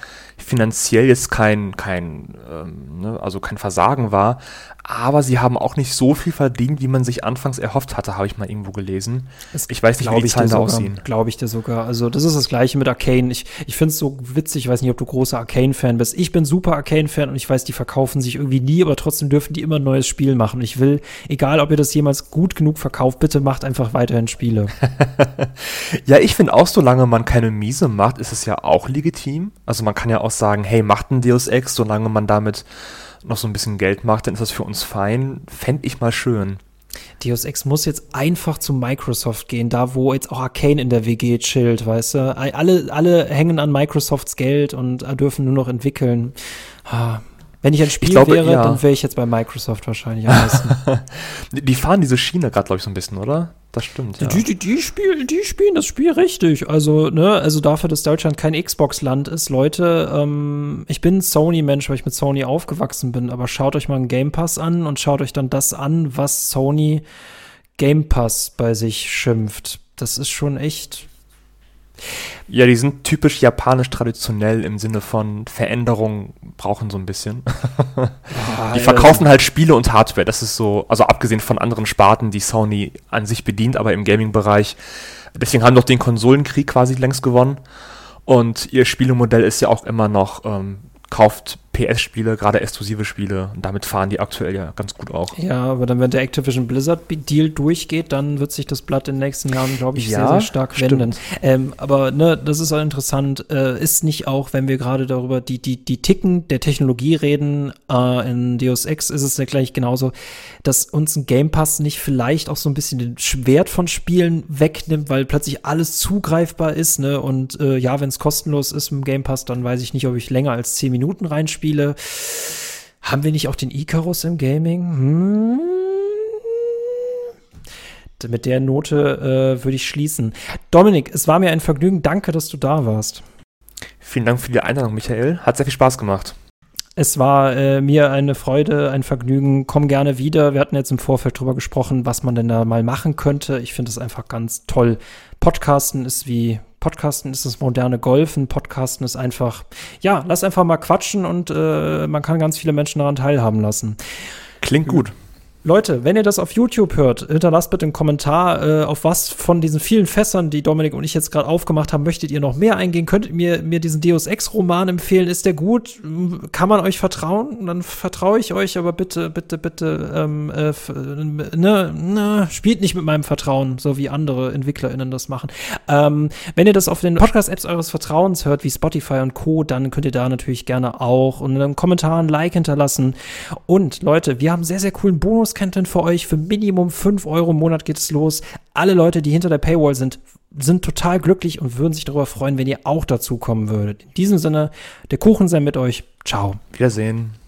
finanziell jetzt kein, kein, ähm, ne, also kein Versagen war, aber sie haben auch nicht so viel verdient, wie man sich anfangs erhofft hatte, habe ich mal irgendwo gelesen. Das ich weiß nicht, wie die Zahlen da aussehen. Glaube ich dir sogar. Also das ist das Gleiche mit Arcane. Ich, ich finde es so witzig, ich weiß nicht, ob du großer Arcane-Fan bist. Ich bin super Arcane-Fan und ich weiß, die verkaufen sich irgendwie nie, aber trotzdem dürfen die immer ein neues Spiel machen. Ich will, egal ob ihr das jemals gut genug verkauft, bitte macht einfach weiterhin Spiele. ja, ich finde auch, solange man keine Miese macht, ist es ja auch legitim. Also man kann ja auch sagen, hey, macht ein Deus Ex, solange man damit noch so ein bisschen Geld macht, dann ist das für uns fein. Fände ich mal schön. Deus Ex muss jetzt einfach zu Microsoft gehen, da wo jetzt auch Arcane in der WG chillt, weißt du? Alle, alle hängen an Microsofts Geld und dürfen nur noch entwickeln. Wenn ich ein Spiel ich glaube, wäre, ja. dann wäre ich jetzt bei Microsoft wahrscheinlich am besten. die fahren diese Schiene gerade, glaube ich, so ein bisschen, oder? Das stimmt, ja. Die, die, die, spielen, die spielen das Spiel richtig. Also, ne, also dafür, dass Deutschland kein Xbox-Land ist, Leute, ähm, ich bin Sony-Mensch, weil ich mit Sony aufgewachsen bin, aber schaut euch mal einen Game Pass an und schaut euch dann das an, was Sony Game Pass bei sich schimpft. Das ist schon echt ja, die sind typisch japanisch traditionell im Sinne von Veränderung brauchen so ein bisschen. Ah, die verkaufen halt Spiele und Hardware. Das ist so, also abgesehen von anderen Sparten, die Sony an sich bedient, aber im Gaming-Bereich. Deswegen haben doch den Konsolenkrieg quasi längst gewonnen. Und ihr Spielemodell ist ja auch immer noch ähm, kauft PS-Spiele, gerade exklusive Spiele. Und damit fahren die aktuell ja ganz gut auch. Ja, aber dann, wenn der Activision Blizzard-Deal durchgeht, dann wird sich das Blatt in den nächsten Jahren, glaube ich, ja, sehr, sehr stark stimmt. wenden. Ähm, aber ne, das ist auch interessant. Äh, ist nicht auch, wenn wir gerade darüber die, die, die Ticken der Technologie reden, äh, in Deus Ex ist es ja gleich genauso, dass uns ein Game Pass nicht vielleicht auch so ein bisschen den Schwert von Spielen wegnimmt, weil plötzlich alles zugreifbar ist. Ne? Und äh, ja, wenn es kostenlos ist im Game Pass, dann weiß ich nicht, ob ich länger als zehn Minuten reinspiele. Haben wir nicht auch den Icarus im Gaming? Hm? Mit der Note äh, würde ich schließen. Dominik, es war mir ein Vergnügen. Danke, dass du da warst. Vielen Dank für die Einladung, Michael. Hat sehr viel Spaß gemacht. Es war äh, mir eine Freude, ein Vergnügen. Komm gerne wieder. Wir hatten jetzt im Vorfeld drüber gesprochen, was man denn da mal machen könnte. Ich finde es einfach ganz toll. Podcasten ist wie Podcasten ist das moderne Golfen. Podcasten ist einfach, ja, lass einfach mal quatschen und äh, man kann ganz viele Menschen daran teilhaben lassen. Klingt gut. Leute, wenn ihr das auf YouTube hört, hinterlasst bitte einen Kommentar, äh, auf was von diesen vielen Fässern, die Dominik und ich jetzt gerade aufgemacht haben, möchtet ihr noch mehr eingehen? Könntet ihr mir diesen Deus Ex-Roman empfehlen? Ist der gut? Kann man euch vertrauen? Dann vertraue ich euch, aber bitte, bitte, bitte, ähm, äh, ne, ne, spielt nicht mit meinem Vertrauen, so wie andere EntwicklerInnen das machen. Ähm, wenn ihr das auf den Podcast-Apps eures Vertrauens hört, wie Spotify und Co., dann könnt ihr da natürlich gerne auch einem Kommentar ein Like hinterlassen. Und Leute, wir haben sehr, sehr coolen Bonus Bonus-Content für euch. Für Minimum 5 Euro im Monat geht es los. Alle Leute, die hinter der Paywall sind, sind total glücklich und würden sich darüber freuen, wenn ihr auch dazu kommen würdet. In diesem Sinne, der Kuchen sei mit euch. Ciao. Wiedersehen.